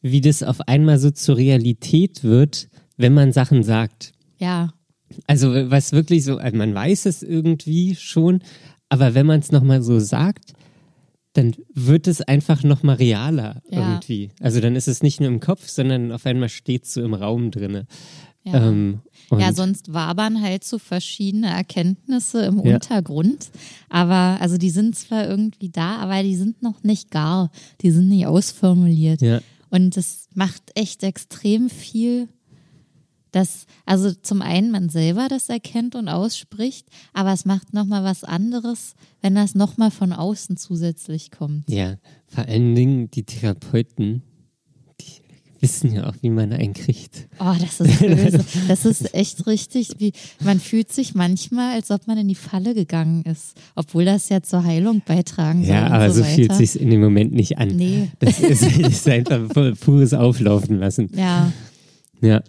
wie das auf einmal so zur Realität wird, wenn man Sachen sagt. Ja, Also was wirklich so, also man weiß es irgendwie schon, aber wenn man es nochmal so sagt, dann wird es einfach nochmal realer Ja. irgendwie. Also dann ist es nicht nur im Kopf, sondern auf einmal steht es so im Raum drinne. ja. Ähm, ja, sonst wabern halt so verschiedene Erkenntnisse im Ja. Untergrund. Aber, also die sind zwar irgendwie da, aber die sind noch nicht gar. Die sind nicht ausformuliert. ja, Und das macht echt extrem viel, dass, also zum einen man selber das erkennt und ausspricht, aber es macht nochmal was anderes, wenn das nochmal von außen zusätzlich kommt. ja, vor allen Dingen die Therapeuten, die wissen ja auch, wie man einen kriegt. Oh, das ist [laughs] böse. Das ist echt richtig, wie, man fühlt sich manchmal, als ob man in die Falle gegangen ist, obwohl das ja zur Heilung beitragen soll. Ja, aber so, so fühlt sich in dem Moment nicht an. Nee. Das ist, [laughs] das ist einfach pu- pures Auflaufen lassen. Ja, Ja,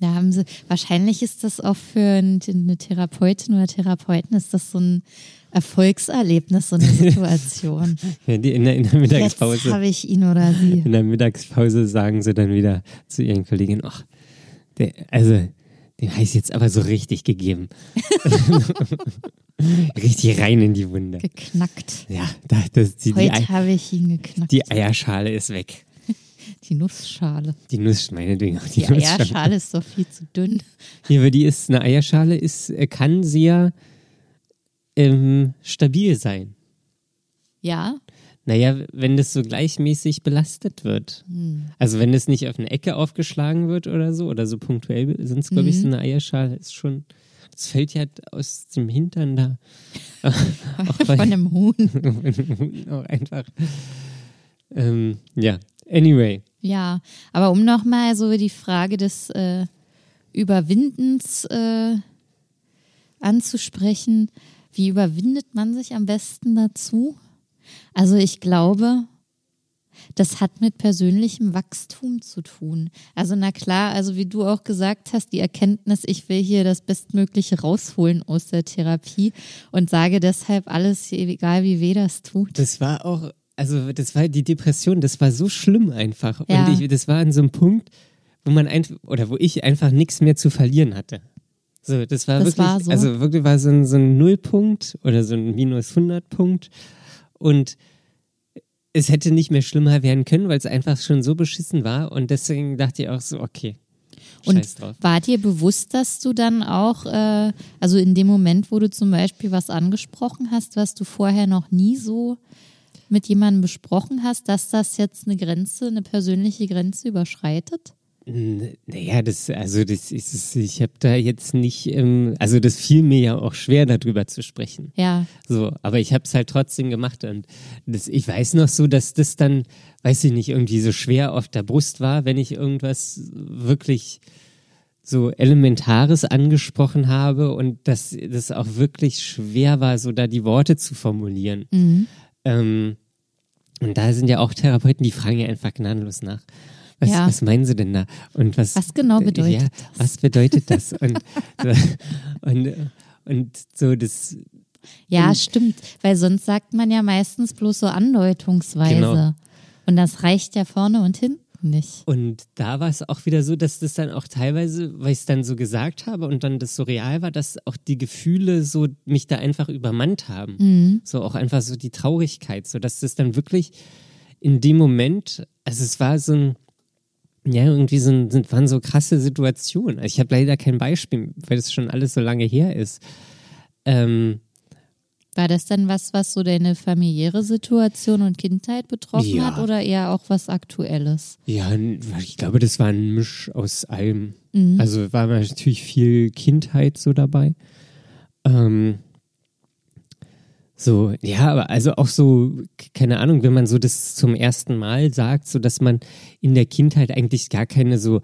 da haben sie, wahrscheinlich ist das auch für ein- eine Therapeutin oder Therapeuten, ist das so ein Erfolgserlebnis, so eine [laughs] Situation. Ja, die in, der, in der Mittagspause. habe ich ihn oder sie. In der Mittagspause sagen sie dann wieder zu ihren Kolleginnen, ach, der, also, dem habe ich jetzt aber so richtig gegeben. [laughs] richtig rein in die Wunde. Geknackt. Ja, da, das, die, Heute habe ich ihn geknackt. die Eierschale ist weg. Die Nussschale. Die Nuss, meinetwegen auch die, Die Nussschale. Eierschale ist doch viel zu dünn. Hier, aber die ist, eine Eierschale ist, äh, kann sehr ähm, stabil sein. Ja, Naja, wenn das so gleichmäßig belastet wird. Hm. Also wenn es nicht auf eine Ecke aufgeschlagen wird oder so, oder so punktuell sind es, glaube ich, Mhm. so eine Eierschale, ist schon, das fällt ja aus dem Hintern da. [laughs] auch Von einem Huhn. [laughs] Hunden auch einfach. Ähm, ja, anyway. Ja, aber um nochmal so die Frage des äh, Überwindens äh, anzusprechen, wie überwindet man sich am besten dazu? Also ich glaube, das hat mit persönlichem Wachstum zu tun. Also na klar, also wie du auch gesagt hast, die Erkenntnis, ich will hier das Bestmögliche rausholen aus der Therapie und sage deshalb alles, egal wie weh das tut. Das war auch, also das war die Depression, das war so schlimm einfach. Ja. Und ich, das war an so einem Punkt, wo man einfach, oder wo ich einfach nichts mehr zu verlieren hatte. So, das war Das wirklich, war so. also wirklich war so ein, so ein Nullpunkt oder so ein minus 100 Punkt. Und es hätte nicht mehr schlimmer werden können, weil es einfach schon so beschissen war. Und deswegen dachte ich auch so, okay, Und war dir bewusst, dass du dann auch, äh, also in dem Moment, wo du zum Beispiel was angesprochen hast, was du vorher noch nie so mit jemandem besprochen hast, dass das jetzt eine Grenze, eine persönliche Grenze überschreitet? Naja, das, also das ist, ich habe da jetzt nicht, ähm, also das fiel mir ja auch schwer, darüber zu sprechen. Ja, So, aber ich habe es halt trotzdem gemacht und das, ich weiß noch so, dass das dann, weiß ich nicht, irgendwie so schwer auf der Brust war, wenn ich irgendwas wirklich so Elementares angesprochen habe und dass das auch wirklich schwer war, so da die Worte zu formulieren. mhm. Ähm, und da sind ja auch Therapeuten, die fragen ja einfach gnadenlos nach. Was, Ja. was meinen sie denn da? Und was, Was genau bedeutet ja, das? Was bedeutet das? Und, [laughs] und, und so das, ja, Und- stimmt, weil sonst sagt man ja meistens bloß so andeutungsweise. Genau. Und das reicht ja vorne und hinten nicht. Und da war es auch wieder so, dass das dann auch teilweise, weil ich es dann so gesagt habe und dann das so real war, dass auch die Gefühle so mich da einfach übermannt haben. Mhm. So auch einfach so die Traurigkeit, so dass das dann wirklich in dem Moment, also es war so ein, ja, irgendwie so ein, sind, waren so krasse Situationen. Also ich habe leider kein Beispiel, weil das schon alles so lange her ist. Ähm, War das dann was, was so deine familiäre Situation und Kindheit betroffen Ja. hat oder eher auch was Aktuelles? Ja, ich glaube, das war ein Misch aus allem. Mhm. Also war natürlich viel Kindheit so dabei. Ähm, so, ja, aber also auch so, keine Ahnung, wenn man so das zum ersten Mal sagt, so dass man in der Kindheit eigentlich gar keine so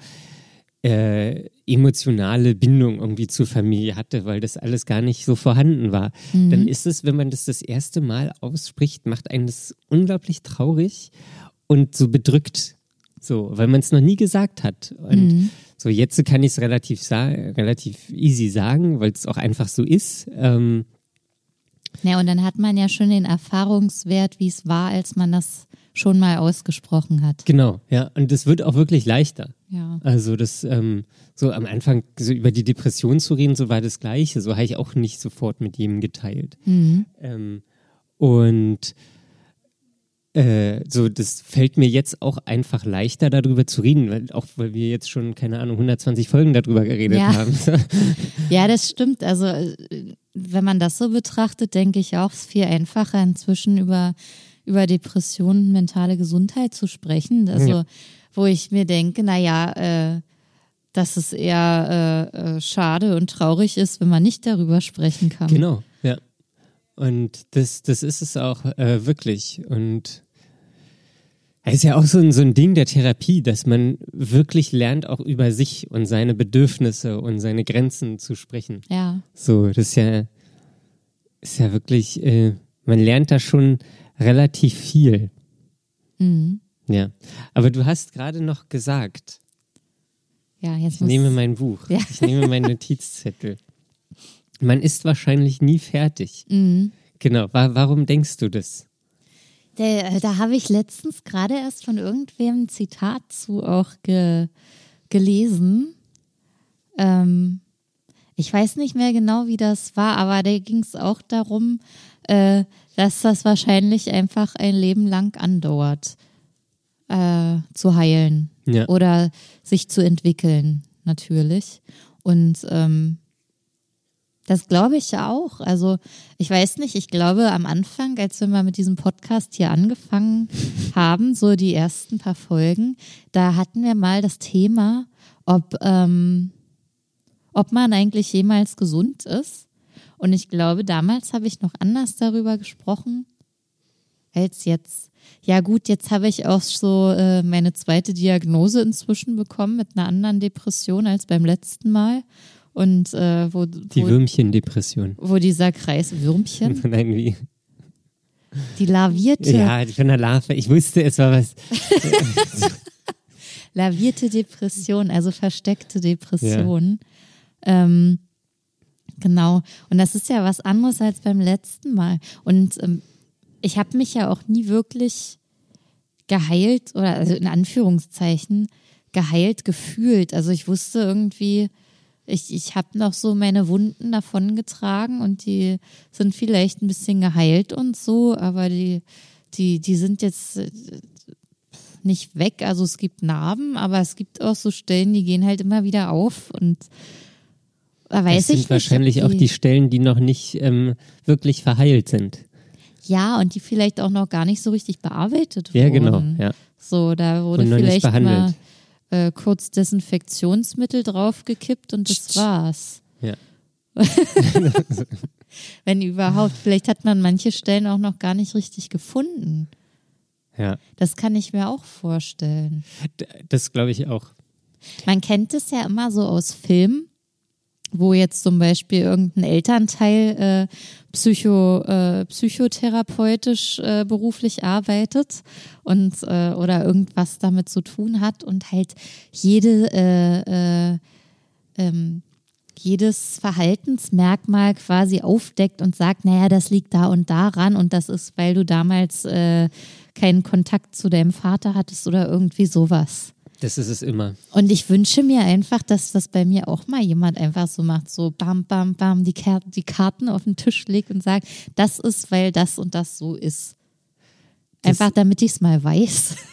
äh, emotionale Bindung irgendwie zur Familie hatte, weil das alles gar nicht so vorhanden war. Dann ist es, wenn man das das erste Mal ausspricht, macht einen das unglaublich traurig und so bedrückt. So, weil man es noch nie gesagt hat. Und so jetzt kann ich es relativ, relativ easy sagen, weil es auch einfach so ist. Ähm, Ja, und dann hat man ja schon den Erfahrungswert, wie es war, als man das schon mal ausgesprochen hat. genau, ja. Und es wird auch wirklich leichter. Ja. Also das, ähm, so am Anfang so über die Depression zu reden, so war das Gleiche. So habe ich auch nicht sofort mit jedem geteilt. Mhm. Ähm, und äh, so, das fällt mir jetzt auch einfach leichter, darüber zu reden, weil, auch weil wir jetzt schon, keine Ahnung, 120 Folgen darüber geredet Ja. haben. [laughs] ja, das stimmt. Also, äh, wenn man das so betrachtet, denke ich auch, es ist viel einfacher inzwischen über, über Depressionen, mentale Gesundheit zu sprechen. Also, Ja. wo ich mir denke, naja, äh, dass es eher äh, äh, schade und traurig ist, wenn man nicht darüber sprechen kann. Genau, ja. Und das, das ist es auch äh, wirklich. Und es ist ja auch so ein, so ein Ding der Therapie, dass man wirklich lernt, auch über sich und seine Bedürfnisse und seine Grenzen zu sprechen. Ja. So, das ist ja, ist ja wirklich, äh, man lernt da schon relativ viel. Mhm. Ja. Aber du hast gerade noch gesagt, Ja, jetzt ich muss nehme mein Buch, Ja. ich nehme meinen Notizzettel. Man ist wahrscheinlich nie fertig. Mhm. Genau. Wa warum denkst du das? Der, da habe ich letztens gerade erst von irgendwem ein Zitat zu auch ge, gelesen. Ähm, ich weiß nicht mehr genau, wie das war, aber da ging es auch darum, äh, dass das wahrscheinlich einfach ein Leben lang andauert, äh, zu heilen Ja. oder sich zu entwickeln, natürlich. Und ähm, Das glaube ich ja auch. Also ich weiß nicht, ich glaube am Anfang, als wir mal mit diesem Podcast hier angefangen [laughs] haben, so die ersten paar Folgen, da hatten wir mal das Thema, ob, ähm, ob man eigentlich jemals gesund ist. Und ich glaube, damals habe ich noch anders darüber gesprochen als jetzt. Ja gut, jetzt habe ich auch so äh, meine zweite Diagnose inzwischen bekommen mit einer anderen Depression als beim letzten Mal. Und äh, wo, Die wo, Würmchendepression. wo dieser Kreis Würmchen, [laughs] Nein, wie? die lavierte, Ja, von der Larve. Ich wusste, es war was. [laughs] lavierte Depression, also versteckte Depression. Ähm, genau. Und das ist ja was anderes als beim letzten Mal. Und ähm, ich habe mich ja auch nie wirklich geheilt oder also in Anführungszeichen geheilt gefühlt. Also ich wusste irgendwie, ich, ich habe noch so meine Wunden davongetragen und die sind vielleicht ein bisschen geheilt und so, aber die, die, die sind jetzt äh, nicht weg. Also es gibt Narben, aber es gibt auch so Stellen, die gehen halt immer wieder auf und da weiß Das sind ich nicht. wahrscheinlich ob auch die Stellen, die noch nicht ähm, wirklich verheilt sind. Ja, und die vielleicht auch noch gar nicht so richtig bearbeitet wurden. Ja, genau. Ja. So, da wurde nicht vielleicht mal äh, kurz Desinfektionsmittel draufgekippt und das war's. Ja. [laughs] Wenn überhaupt. Vielleicht hat man manche Stellen auch noch gar nicht richtig gefunden. ja. Das kann ich mir auch vorstellen. Das glaube ich auch. Man kennt es ja immer so aus Filmen, wo jetzt zum Beispiel irgendein Elternteil äh, psycho, äh, psychotherapeutisch äh, beruflich arbeitet und äh, oder irgendwas damit zu tun hat und halt jede äh, äh, ähm, jedes Verhaltensmerkmal quasi aufdeckt und sagt, naja, das liegt da und daran und das ist, weil du damals äh, keinen Kontakt zu deinem Vater hattest oder irgendwie sowas. Das ist es immer. Und ich wünsche mir einfach, dass das bei mir auch mal jemand einfach so macht, so bam, bam, bam, die, Ker die Karten auf den Tisch legt und sagt, das ist, weil das und das so ist. Einfach damit ich es mal weiß. [laughs]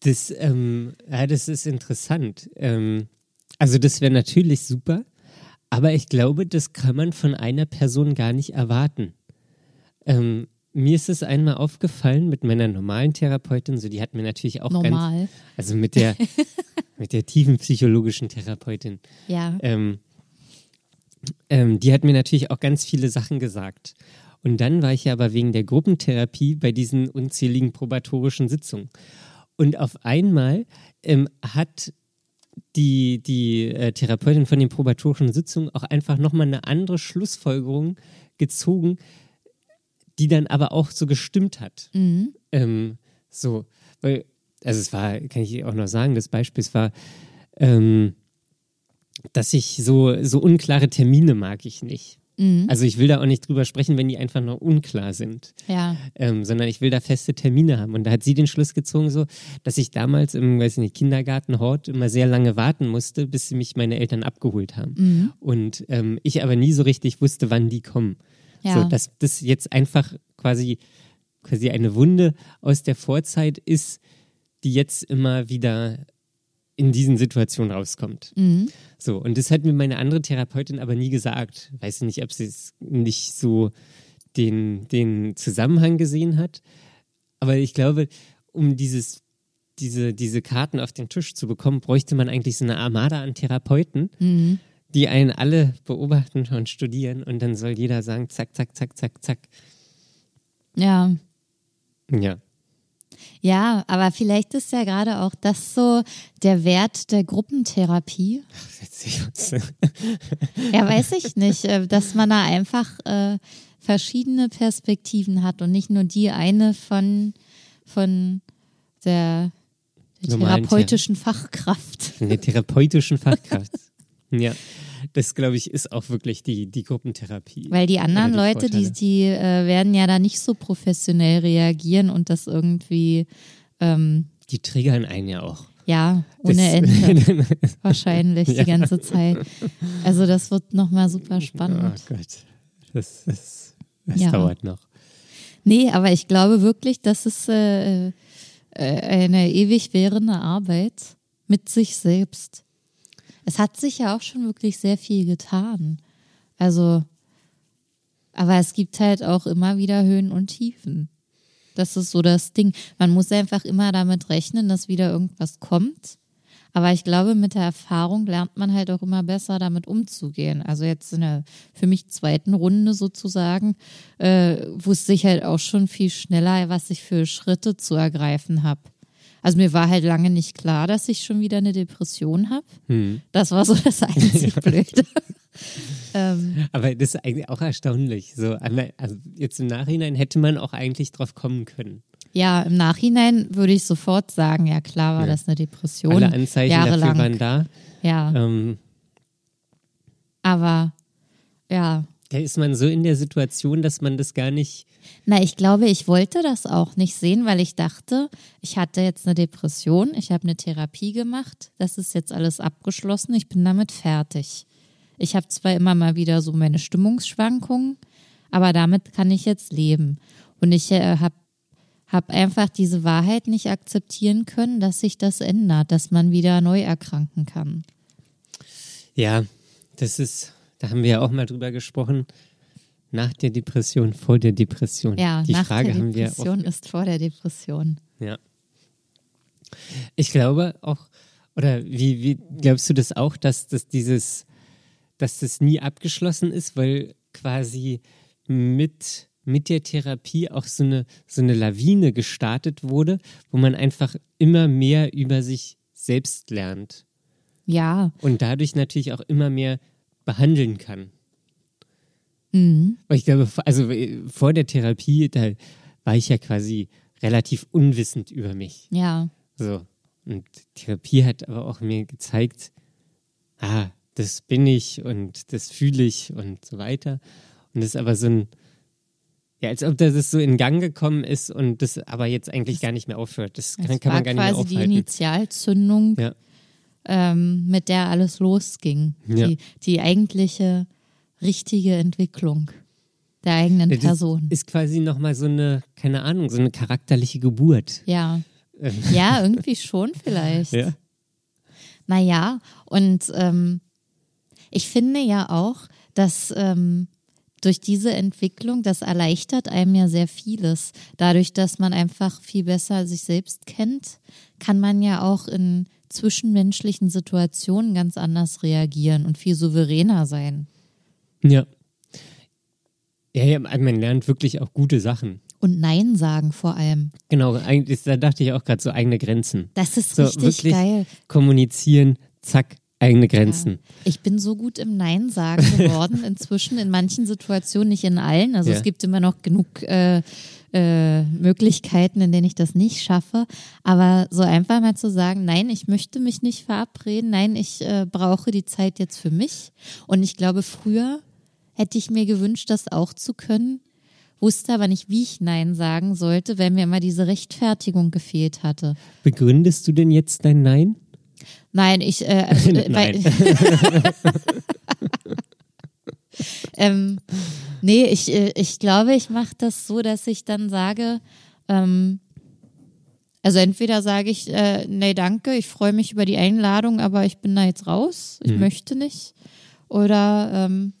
Das, ähm, ja, das ist interessant. Ähm, also das wäre natürlich super, aber ich glaube, das kann man von einer Person gar nicht erwarten. Ähm, mir ist es einmal aufgefallen mit meiner normalen Therapeutin, so die hat mir natürlich auch ganz, Normal. also mit der [laughs] mit der tiefen psychologischen Therapeutin, Ja. ähm, ähm, die hat mir natürlich auch ganz viele Sachen gesagt. Und dann war ich ja aber wegen der Gruppentherapie bei diesen unzähligen probatorischen Sitzungen. Und auf einmal ähm, hat die, die äh, Therapeutin von den probatorischen Sitzungen auch einfach nochmal eine andere Schlussfolgerung gezogen, die dann aber auch so gestimmt hat. Mhm. Ähm, so, weil, also es war, kann ich auch noch sagen, das Beispiel es war, ähm, dass ich so, so unklare Termine mag ich nicht. Mhm. Also ich will da auch nicht drüber sprechen, wenn die einfach noch unklar sind, Ja. ähm, sondern ich will da feste Termine haben. Und da hat sie den Schluss gezogen, so, dass ich damals im, weiß ich nicht, Kindergarten Hort immer sehr lange warten musste, bis mich meine Eltern abgeholt haben. Mhm. Und ähm, ich aber nie so richtig wusste, wann die kommen. Ja. So, dass das jetzt einfach quasi, quasi eine Wunde aus der Vorzeit ist, die jetzt immer wieder in diesen Situationen rauskommt. Mhm. So, und das hat mir meine andere Therapeutin aber nie gesagt. Weiß nicht, ob sie es nicht so den, den Zusammenhang gesehen hat. Aber ich glaube, um dieses, diese, diese Karten auf den Tisch zu bekommen, bräuchte man eigentlich so eine Armada an Therapeuten, Mhm. Die einen alle beobachten und studieren und dann soll jeder sagen, zack, zack, zack, zack, zack. Ja. Ja. Ja, aber vielleicht ist ja gerade auch das so der Wert der Gruppentherapie. [laughs] Uns. [laughs] Ja, weiß ich nicht, äh, dass man da einfach äh, verschiedene Perspektiven hat und nicht nur die eine von, von der, der therapeutischen Fachkraft. Von der therapeutischen Fachkraft. [laughs] ja. Das, glaube ich, ist auch wirklich die, die Gruppentherapie. Weil die anderen die Leute, die, Vorteile. die äh, werden ja da nicht so professionell reagieren und das irgendwie, ähm, Die triggern einen ja auch. ja, ohne Ende [laughs] wahrscheinlich Ja. die ganze Zeit. Also das wird nochmal super Oh spannend. Gott. Das, das, das Ja. dauert noch. Nee, aber ich glaube wirklich, das ist äh, äh, eine ewig währende Arbeit mit sich selbst. Es hat sich ja auch schon wirklich sehr viel getan. Also, aber es gibt halt auch immer wieder Höhen und Tiefen. Das ist so das Ding. Man muss einfach immer damit rechnen, dass wieder irgendwas kommt. Aber ich glaube, mit der Erfahrung lernt man halt auch immer besser, damit umzugehen. Also jetzt in der für mich zweiten Runde sozusagen äh, wusste ich halt auch schon viel schneller, was ich für Schritte zu ergreifen habe. Also mir war halt lange nicht klar, dass ich schon wieder eine Depression habe. Hm. Das war so das einzig [laughs] Blöde. ähm, Aber das ist eigentlich auch erstaunlich. So, einmal- also jetzt im Nachhinein hätte man auch eigentlich drauf kommen können. ja, im Nachhinein würde ich sofort sagen, ja klar war Ja. das eine Depression. Alle Anzeichen jahrelang. dafür waren da. Ja, Ähm, aber ja, da ist man so in der Situation, dass man das gar nicht. Na, ich glaube, ich wollte das auch nicht sehen, weil ich dachte, ich hatte jetzt eine Depression, ich habe eine Therapie gemacht, das ist jetzt alles abgeschlossen, ich bin damit fertig. Ich habe zwar immer mal wieder so meine Stimmungsschwankungen, aber damit kann ich jetzt leben. Und ich äh, habe hab einfach diese Wahrheit nicht akzeptieren können, dass sich das ändert, dass man wieder neu erkranken kann. Ja, das ist. Da haben wir ja auch mal drüber gesprochen. Nach der Depression, vor der Depression. Ja, Die nach Frage der haben wir Depression ist vor der Depression. Ja. Ich glaube auch, oder wie, wie glaubst du das auch, dass das dieses, dass das nie abgeschlossen ist, weil quasi mit, mit der Therapie auch so eine, so eine Lawine gestartet wurde, wo man einfach immer mehr über sich selbst lernt Ja, und dadurch natürlich auch immer mehr behandeln kann. mhm. Weil ich glaube, also äh, vor der Therapie, da war ich ja quasi relativ unwissend über mich. ja. So. Und Therapie hat aber auch mir gezeigt, ah, das bin ich und das fühle ich und so weiter. Und das ist aber so ein, ja, als ob das so in Gang gekommen ist und das aber jetzt eigentlich gar nicht mehr aufhört. Das kann, kann man gar nicht mehr quasi die aufhalten. Initialzündung, Ja. Ähm, mit der alles losging. Ja. Die, die eigentliche richtige Entwicklung der eigenen Das Person. ist quasi nochmal so eine, keine Ahnung, so eine charakterliche Geburt. ja. ja, irgendwie schon vielleicht. Ja. Naja, und ähm, ich finde ja auch, dass ähm, durch diese Entwicklung, das erleichtert einem ja sehr vieles. Dadurch, dass man einfach viel besser sich selbst kennt, kann man ja auch in zwischenmenschlichen Situationen ganz anders reagieren und viel souveräner sein. Ja. Ja, ja, man lernt wirklich auch gute Sachen. Und Nein sagen vor allem. Genau, eigentlich, da dachte ich auch gerade so eigene Grenzen. Das ist So, richtig geil. kommunizieren, zack, eigene Grenzen. Ich bin so gut im Nein sagen geworden [laughs] inzwischen in manchen Situationen, nicht in allen. Also Ja. es gibt immer noch genug äh, äh, Möglichkeiten, in denen ich das nicht schaffe. Aber so einfach mal zu sagen, nein, ich möchte mich nicht verabreden, nein, ich äh, brauche die Zeit jetzt für mich. Und ich glaube, früher hätte ich mir gewünscht, das auch zu können, wusste aber nicht, wie ich Nein sagen sollte, weil mir immer diese Rechtfertigung gefehlt hatte. Begründest du denn jetzt dein Nein? Nein, ich, äh, also, [laughs] äh, weil, [laughs] ähm, nee, ich, äh, ich glaube, ich mache das so, dass ich dann sage, ähm, also entweder sage ich, äh, nee, danke, ich freue mich über die Einladung, aber ich bin da jetzt raus, ich möchte nicht. Oder ähm,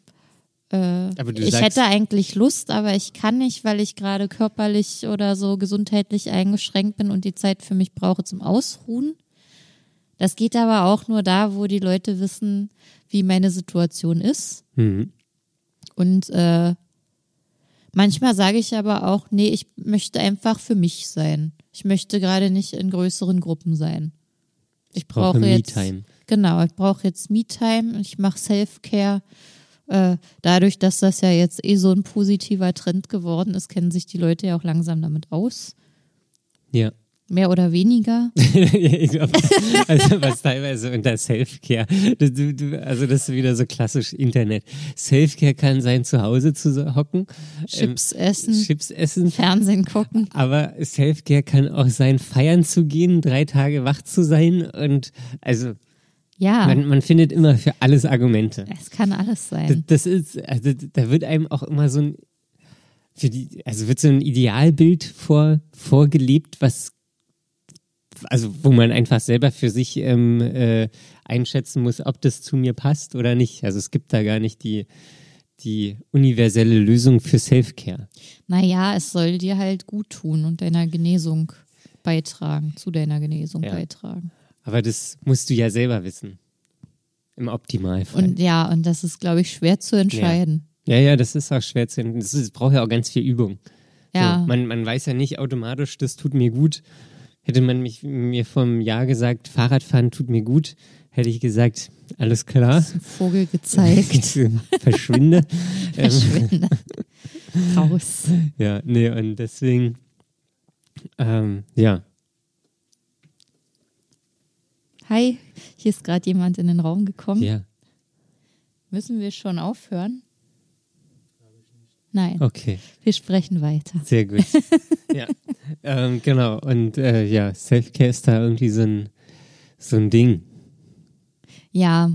äh, ich sagst- hätte eigentlich Lust, aber ich kann nicht, weil ich gerade körperlich oder so gesundheitlich eingeschränkt bin und die Zeit für mich brauche zum Ausruhen. Das geht aber auch nur da, wo die Leute wissen, wie meine Situation ist. Mhm. Und äh, manchmal sage ich aber auch, nee, ich möchte einfach für mich sein. Ich möchte gerade nicht in größeren Gruppen sein. Ich brauche brauche jetzt Me-Time. Genau, ich brauche jetzt Me-Time. Ich mache Self-Care. Äh, dadurch, dass das ja jetzt eh so ein positiver Trend geworden ist, kennen sich die Leute ja auch langsam damit aus. Ja. Mehr oder weniger. [laughs] Glaub, also was teilweise unter Selfcare, du, also das ist wieder so klassisch Internet. Selfcare kann sein, zu Hause zu hocken, Chips ähm, essen, Chips essen, Fernsehen gucken. aber Selfcare kann auch sein, feiern zu gehen, drei Tage wach zu sein und also Ja, man, man findet immer für alles Argumente. es kann alles Das, sein. das ist, also da wird einem auch immer so ein, die, also wird so ein Idealbild vor, vorgelebt, was, also wo man einfach selber für sich ähm, äh, einschätzen muss, ob das zu mir passt oder nicht. Also es gibt da gar nicht die, die universelle Lösung für Self-Care. Naja, es soll dir halt gut tun und deiner Genesung beitragen, zu deiner Genesung Ja. beitragen. Aber das musst du ja selber wissen. Im Optimalfall. Und ja, und das ist, glaube ich, schwer zu entscheiden. ja, ja, das ist auch schwer zu Das, ist, das braucht ja auch ganz viel Übung. Ja, So, man, man weiß ja nicht automatisch, das tut mir gut. Hätte man mich, mir vom Jahr gesagt, Fahrradfahren tut mir gut, hätte ich gesagt, alles klar. Vogel gezeigt. [laughs] Verschwinde. [laughs] Verschwinde. Raus. ja, nee, und deswegen, ähm, ja. Hi, hier ist gerade jemand in den Raum gekommen. Ja, Müssen wir schon aufhören? Nein, okay, wir sprechen weiter. sehr gut. [laughs] ja, ähm, genau. Und äh, ja, Self-Care ist da irgendwie so ein, so ein Ding. Ja,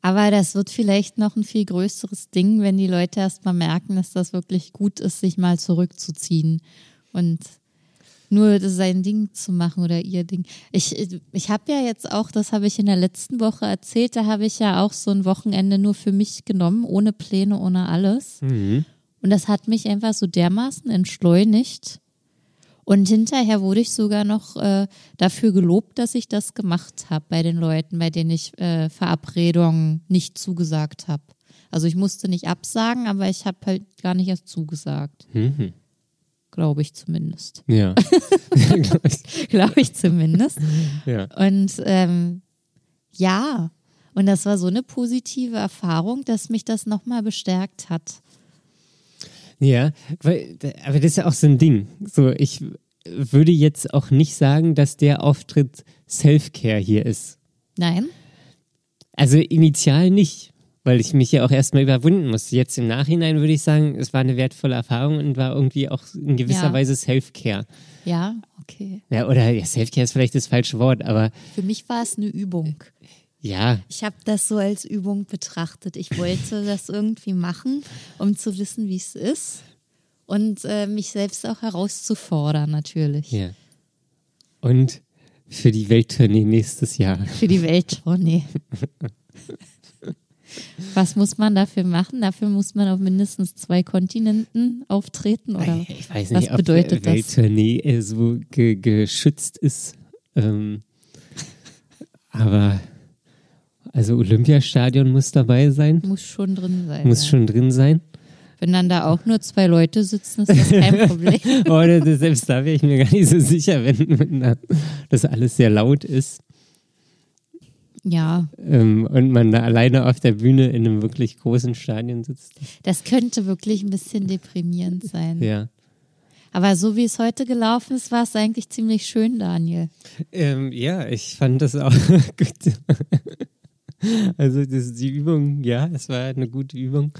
aber das wird vielleicht noch ein viel größeres Ding, wenn die Leute erst mal merken, dass das wirklich gut ist, sich mal zurückzuziehen und nur sein Ding zu machen oder ihr Ding. Ich, ich habe ja jetzt auch, das habe ich in der letzten Woche erzählt, da habe ich ja auch so ein Wochenende nur für mich genommen, ohne Pläne, ohne alles. Mhm. Und das hat mich einfach so dermaßen entschleunigt. Und hinterher wurde ich sogar noch äh, dafür gelobt, dass ich das gemacht habe bei den Leuten, bei denen ich äh, Verabredungen nicht zugesagt habe. Also ich musste nicht absagen, aber ich habe halt gar nicht erst zugesagt. Mhm. Glaube ich zumindest. Ja. [laughs] [laughs] Glaube ich zumindest. ja. Und ähm, ja, und das war so eine positive Erfahrung, dass mich das nochmal bestärkt hat. Ja, weil, aber das ist ja auch so ein Ding. So, ich würde jetzt auch nicht sagen, dass der Auftritt Self-Care hier ist. Nein? Also initial nicht, weil ich mich ja auch erstmal überwinden musste. Jetzt im Nachhinein würde ich sagen, es war eine wertvolle Erfahrung und war irgendwie auch in gewisser Ja. Weise Self-Care. Ja, okay. Ja, oder ja, Self-Care ist vielleicht das falsche Wort, aber Für mich war es eine Übung. Ja, Ich habe das so als Übung betrachtet. Ich wollte [laughs] das irgendwie machen, um zu wissen, wie es ist und äh, mich selbst auch herauszufordern, natürlich. ja. Und für die Welttournee nächstes Jahr. Für die Welttournee. [laughs] Was muss man dafür machen? Dafür muss man auf mindestens zwei Kontinenten auftreten, oder? Ich weiß was nicht, ob bedeutet das? Welttournee äh, so ge geschützt ist. Ähm, [laughs] aber also Olympiastadion muss dabei sein, Muss schon drin sein. muss ja. schon drin sein. Wenn dann da auch nur zwei Leute sitzen, ist das kein Problem. [laughs] Oder das- selbst da wäre ich mir gar nicht so sicher, wenn, wenn da das alles sehr laut ist ja, ähm, und man da alleine auf der Bühne in einem wirklich großen Stadion sitzt. das könnte wirklich ein bisschen deprimierend sein. Ja. Aber so wie es heute gelaufen ist, war es eigentlich ziemlich schön, Daniel. Ähm, ja, ich fand das auch [laughs] gut. [laughs] Also das, die Übung, ja, es war eine gute Übung.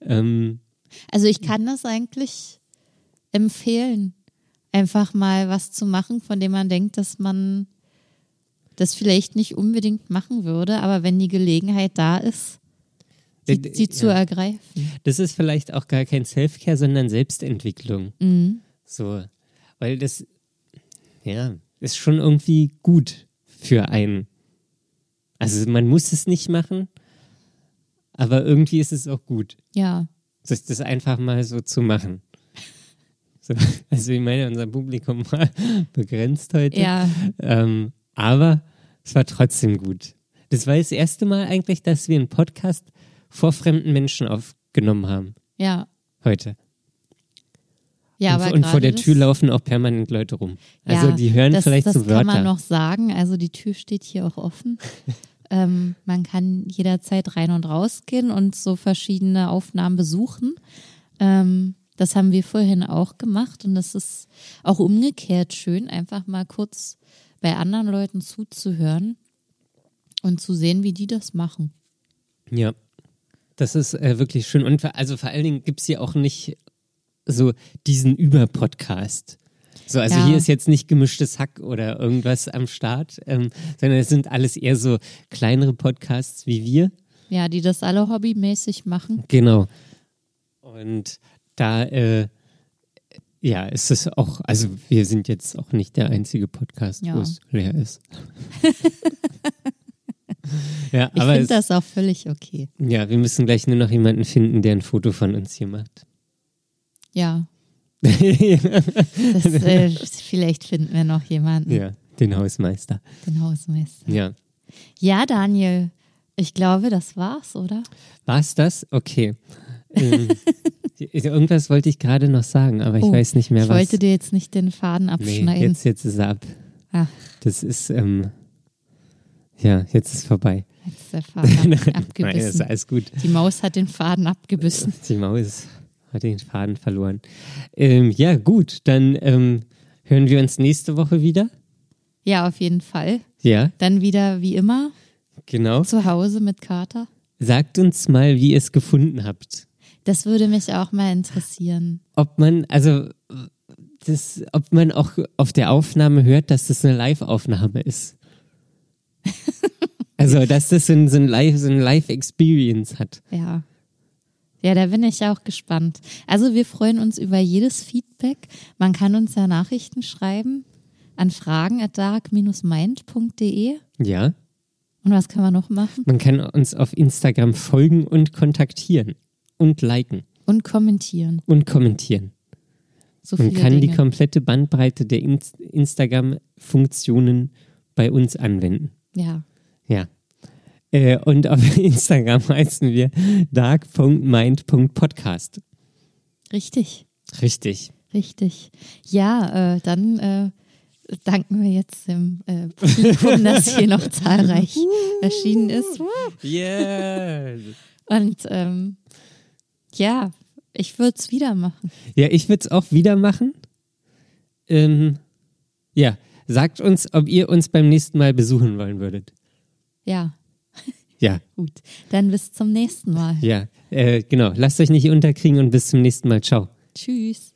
Ähm, Also ich kann das eigentlich empfehlen, einfach mal was zu machen, von dem man denkt, dass man das vielleicht nicht unbedingt machen würde, aber wenn die Gelegenheit da ist, sie, sie zu ja. ergreifen. das ist vielleicht auch gar kein Self-Care, sondern Selbstentwicklung. Mhm. So, weil das, ja, ist schon irgendwie gut für einen. Also man muss es nicht machen, aber irgendwie ist es auch gut, Ja, das, das einfach mal so zu machen. [laughs] So, also ich meine, unser Publikum [laughs] war begrenzt heute. ja, Ähm, aber es war trotzdem gut. Das war das erste Mal eigentlich, dass wir einen Podcast vor fremden Menschen aufgenommen haben. ja. Heute. Ja, und, aber und vor der das- Tür laufen auch permanent Leute rum. Also Ja, die hören das, vielleicht das so Wörter. kann man noch sagen. Also die Tür steht hier auch offen. [laughs] ähm, man kann jederzeit rein und raus gehen und so verschiedene Aufnahmen besuchen. Ähm, das haben wir vorhin auch gemacht und das ist auch umgekehrt schön, einfach mal kurz bei anderen Leuten zuzuhören und zu sehen, wie die das machen. Ja, das ist äh, wirklich schön. Und also vor allen Dingen gibt es hier auch nicht so diesen Über-Podcast. So, also Ja. hier ist jetzt nicht gemischtes Hack oder irgendwas am Start, ähm, sondern es sind alles eher so kleinere Podcasts wie wir. Ja, die das alle hobbymäßig machen. Genau. Und da, äh, ja, ist es auch, also wir sind jetzt auch nicht der einzige Podcast, wo Ja. es leer ist. [laughs] Ja, Ich aber finde es, das auch völlig okay. ja, wir müssen gleich nur noch jemanden finden, der ein Foto von uns hier macht. Ja. Das, äh, [laughs] vielleicht finden wir noch jemanden, ja, den Hausmeister. den Hausmeister. Ja. Ja, Daniel, ich glaube, das war's, oder? War's das? Okay. ähm, [laughs] irgendwas wollte ich gerade noch sagen, aber ich Oh, weiß nicht mehr ich was. wollte dir jetzt nicht den Faden nee, abschneiden. jetzt, jetzt ist er ab. Ach, Das ist, ähm, ja, jetzt ist vorbei. jetzt ist der Faden ab, [laughs] Nein, ist abgebissen. alles gut. Die Maus hat den Faden abgebissen. Die Maus hat den Faden verloren. Ähm, ja, gut, dann ähm, hören wir uns nächste Woche wieder. Ja, auf jeden Fall. Ja, Dann wieder wie immer genau. zu Hause mit Kater. Sagt uns mal, wie ihr es gefunden habt. Das würde mich auch mal interessieren. Ob man, also, das, ob man auch auf der Aufnahme hört, dass das eine Live-Aufnahme ist. [laughs] also, dass das so ein, so ein Live, so ein Live-Experience hat. Ja. Ja, da bin ich auch gespannt. Also wir freuen uns über jedes Feedback. Man kann uns ja Nachrichten schreiben an fragen at dark-mind.de. Ja. Und was können wir noch machen? Man kann uns auf Instagram folgen und kontaktieren und liken Und kommentieren. und kommentieren. So Man kann die Dinge. komplette Bandbreite der In Instagram-Funktionen bei uns anwenden. Ja. Ja. Äh, und auf [laughs] Instagram heißen wir dark.mind.podcast. Richtig. Richtig. Richtig. Ja, äh, dann äh, danken wir jetzt dem äh, Publikum, [laughs] das hier noch zahlreich erschienen ist. Yeah. Und ähm, ja, ich würde es wieder machen. Ja, ich würde es auch wieder machen. Ähm, ja, sagt uns, ob ihr uns beim nächsten Mal besuchen wollen würdet. Ja, Ja, gut. Dann bis zum nächsten Mal. ja, äh, genau. Lasst euch nicht unterkriegen und bis zum nächsten Mal. Ciao. Tschüss.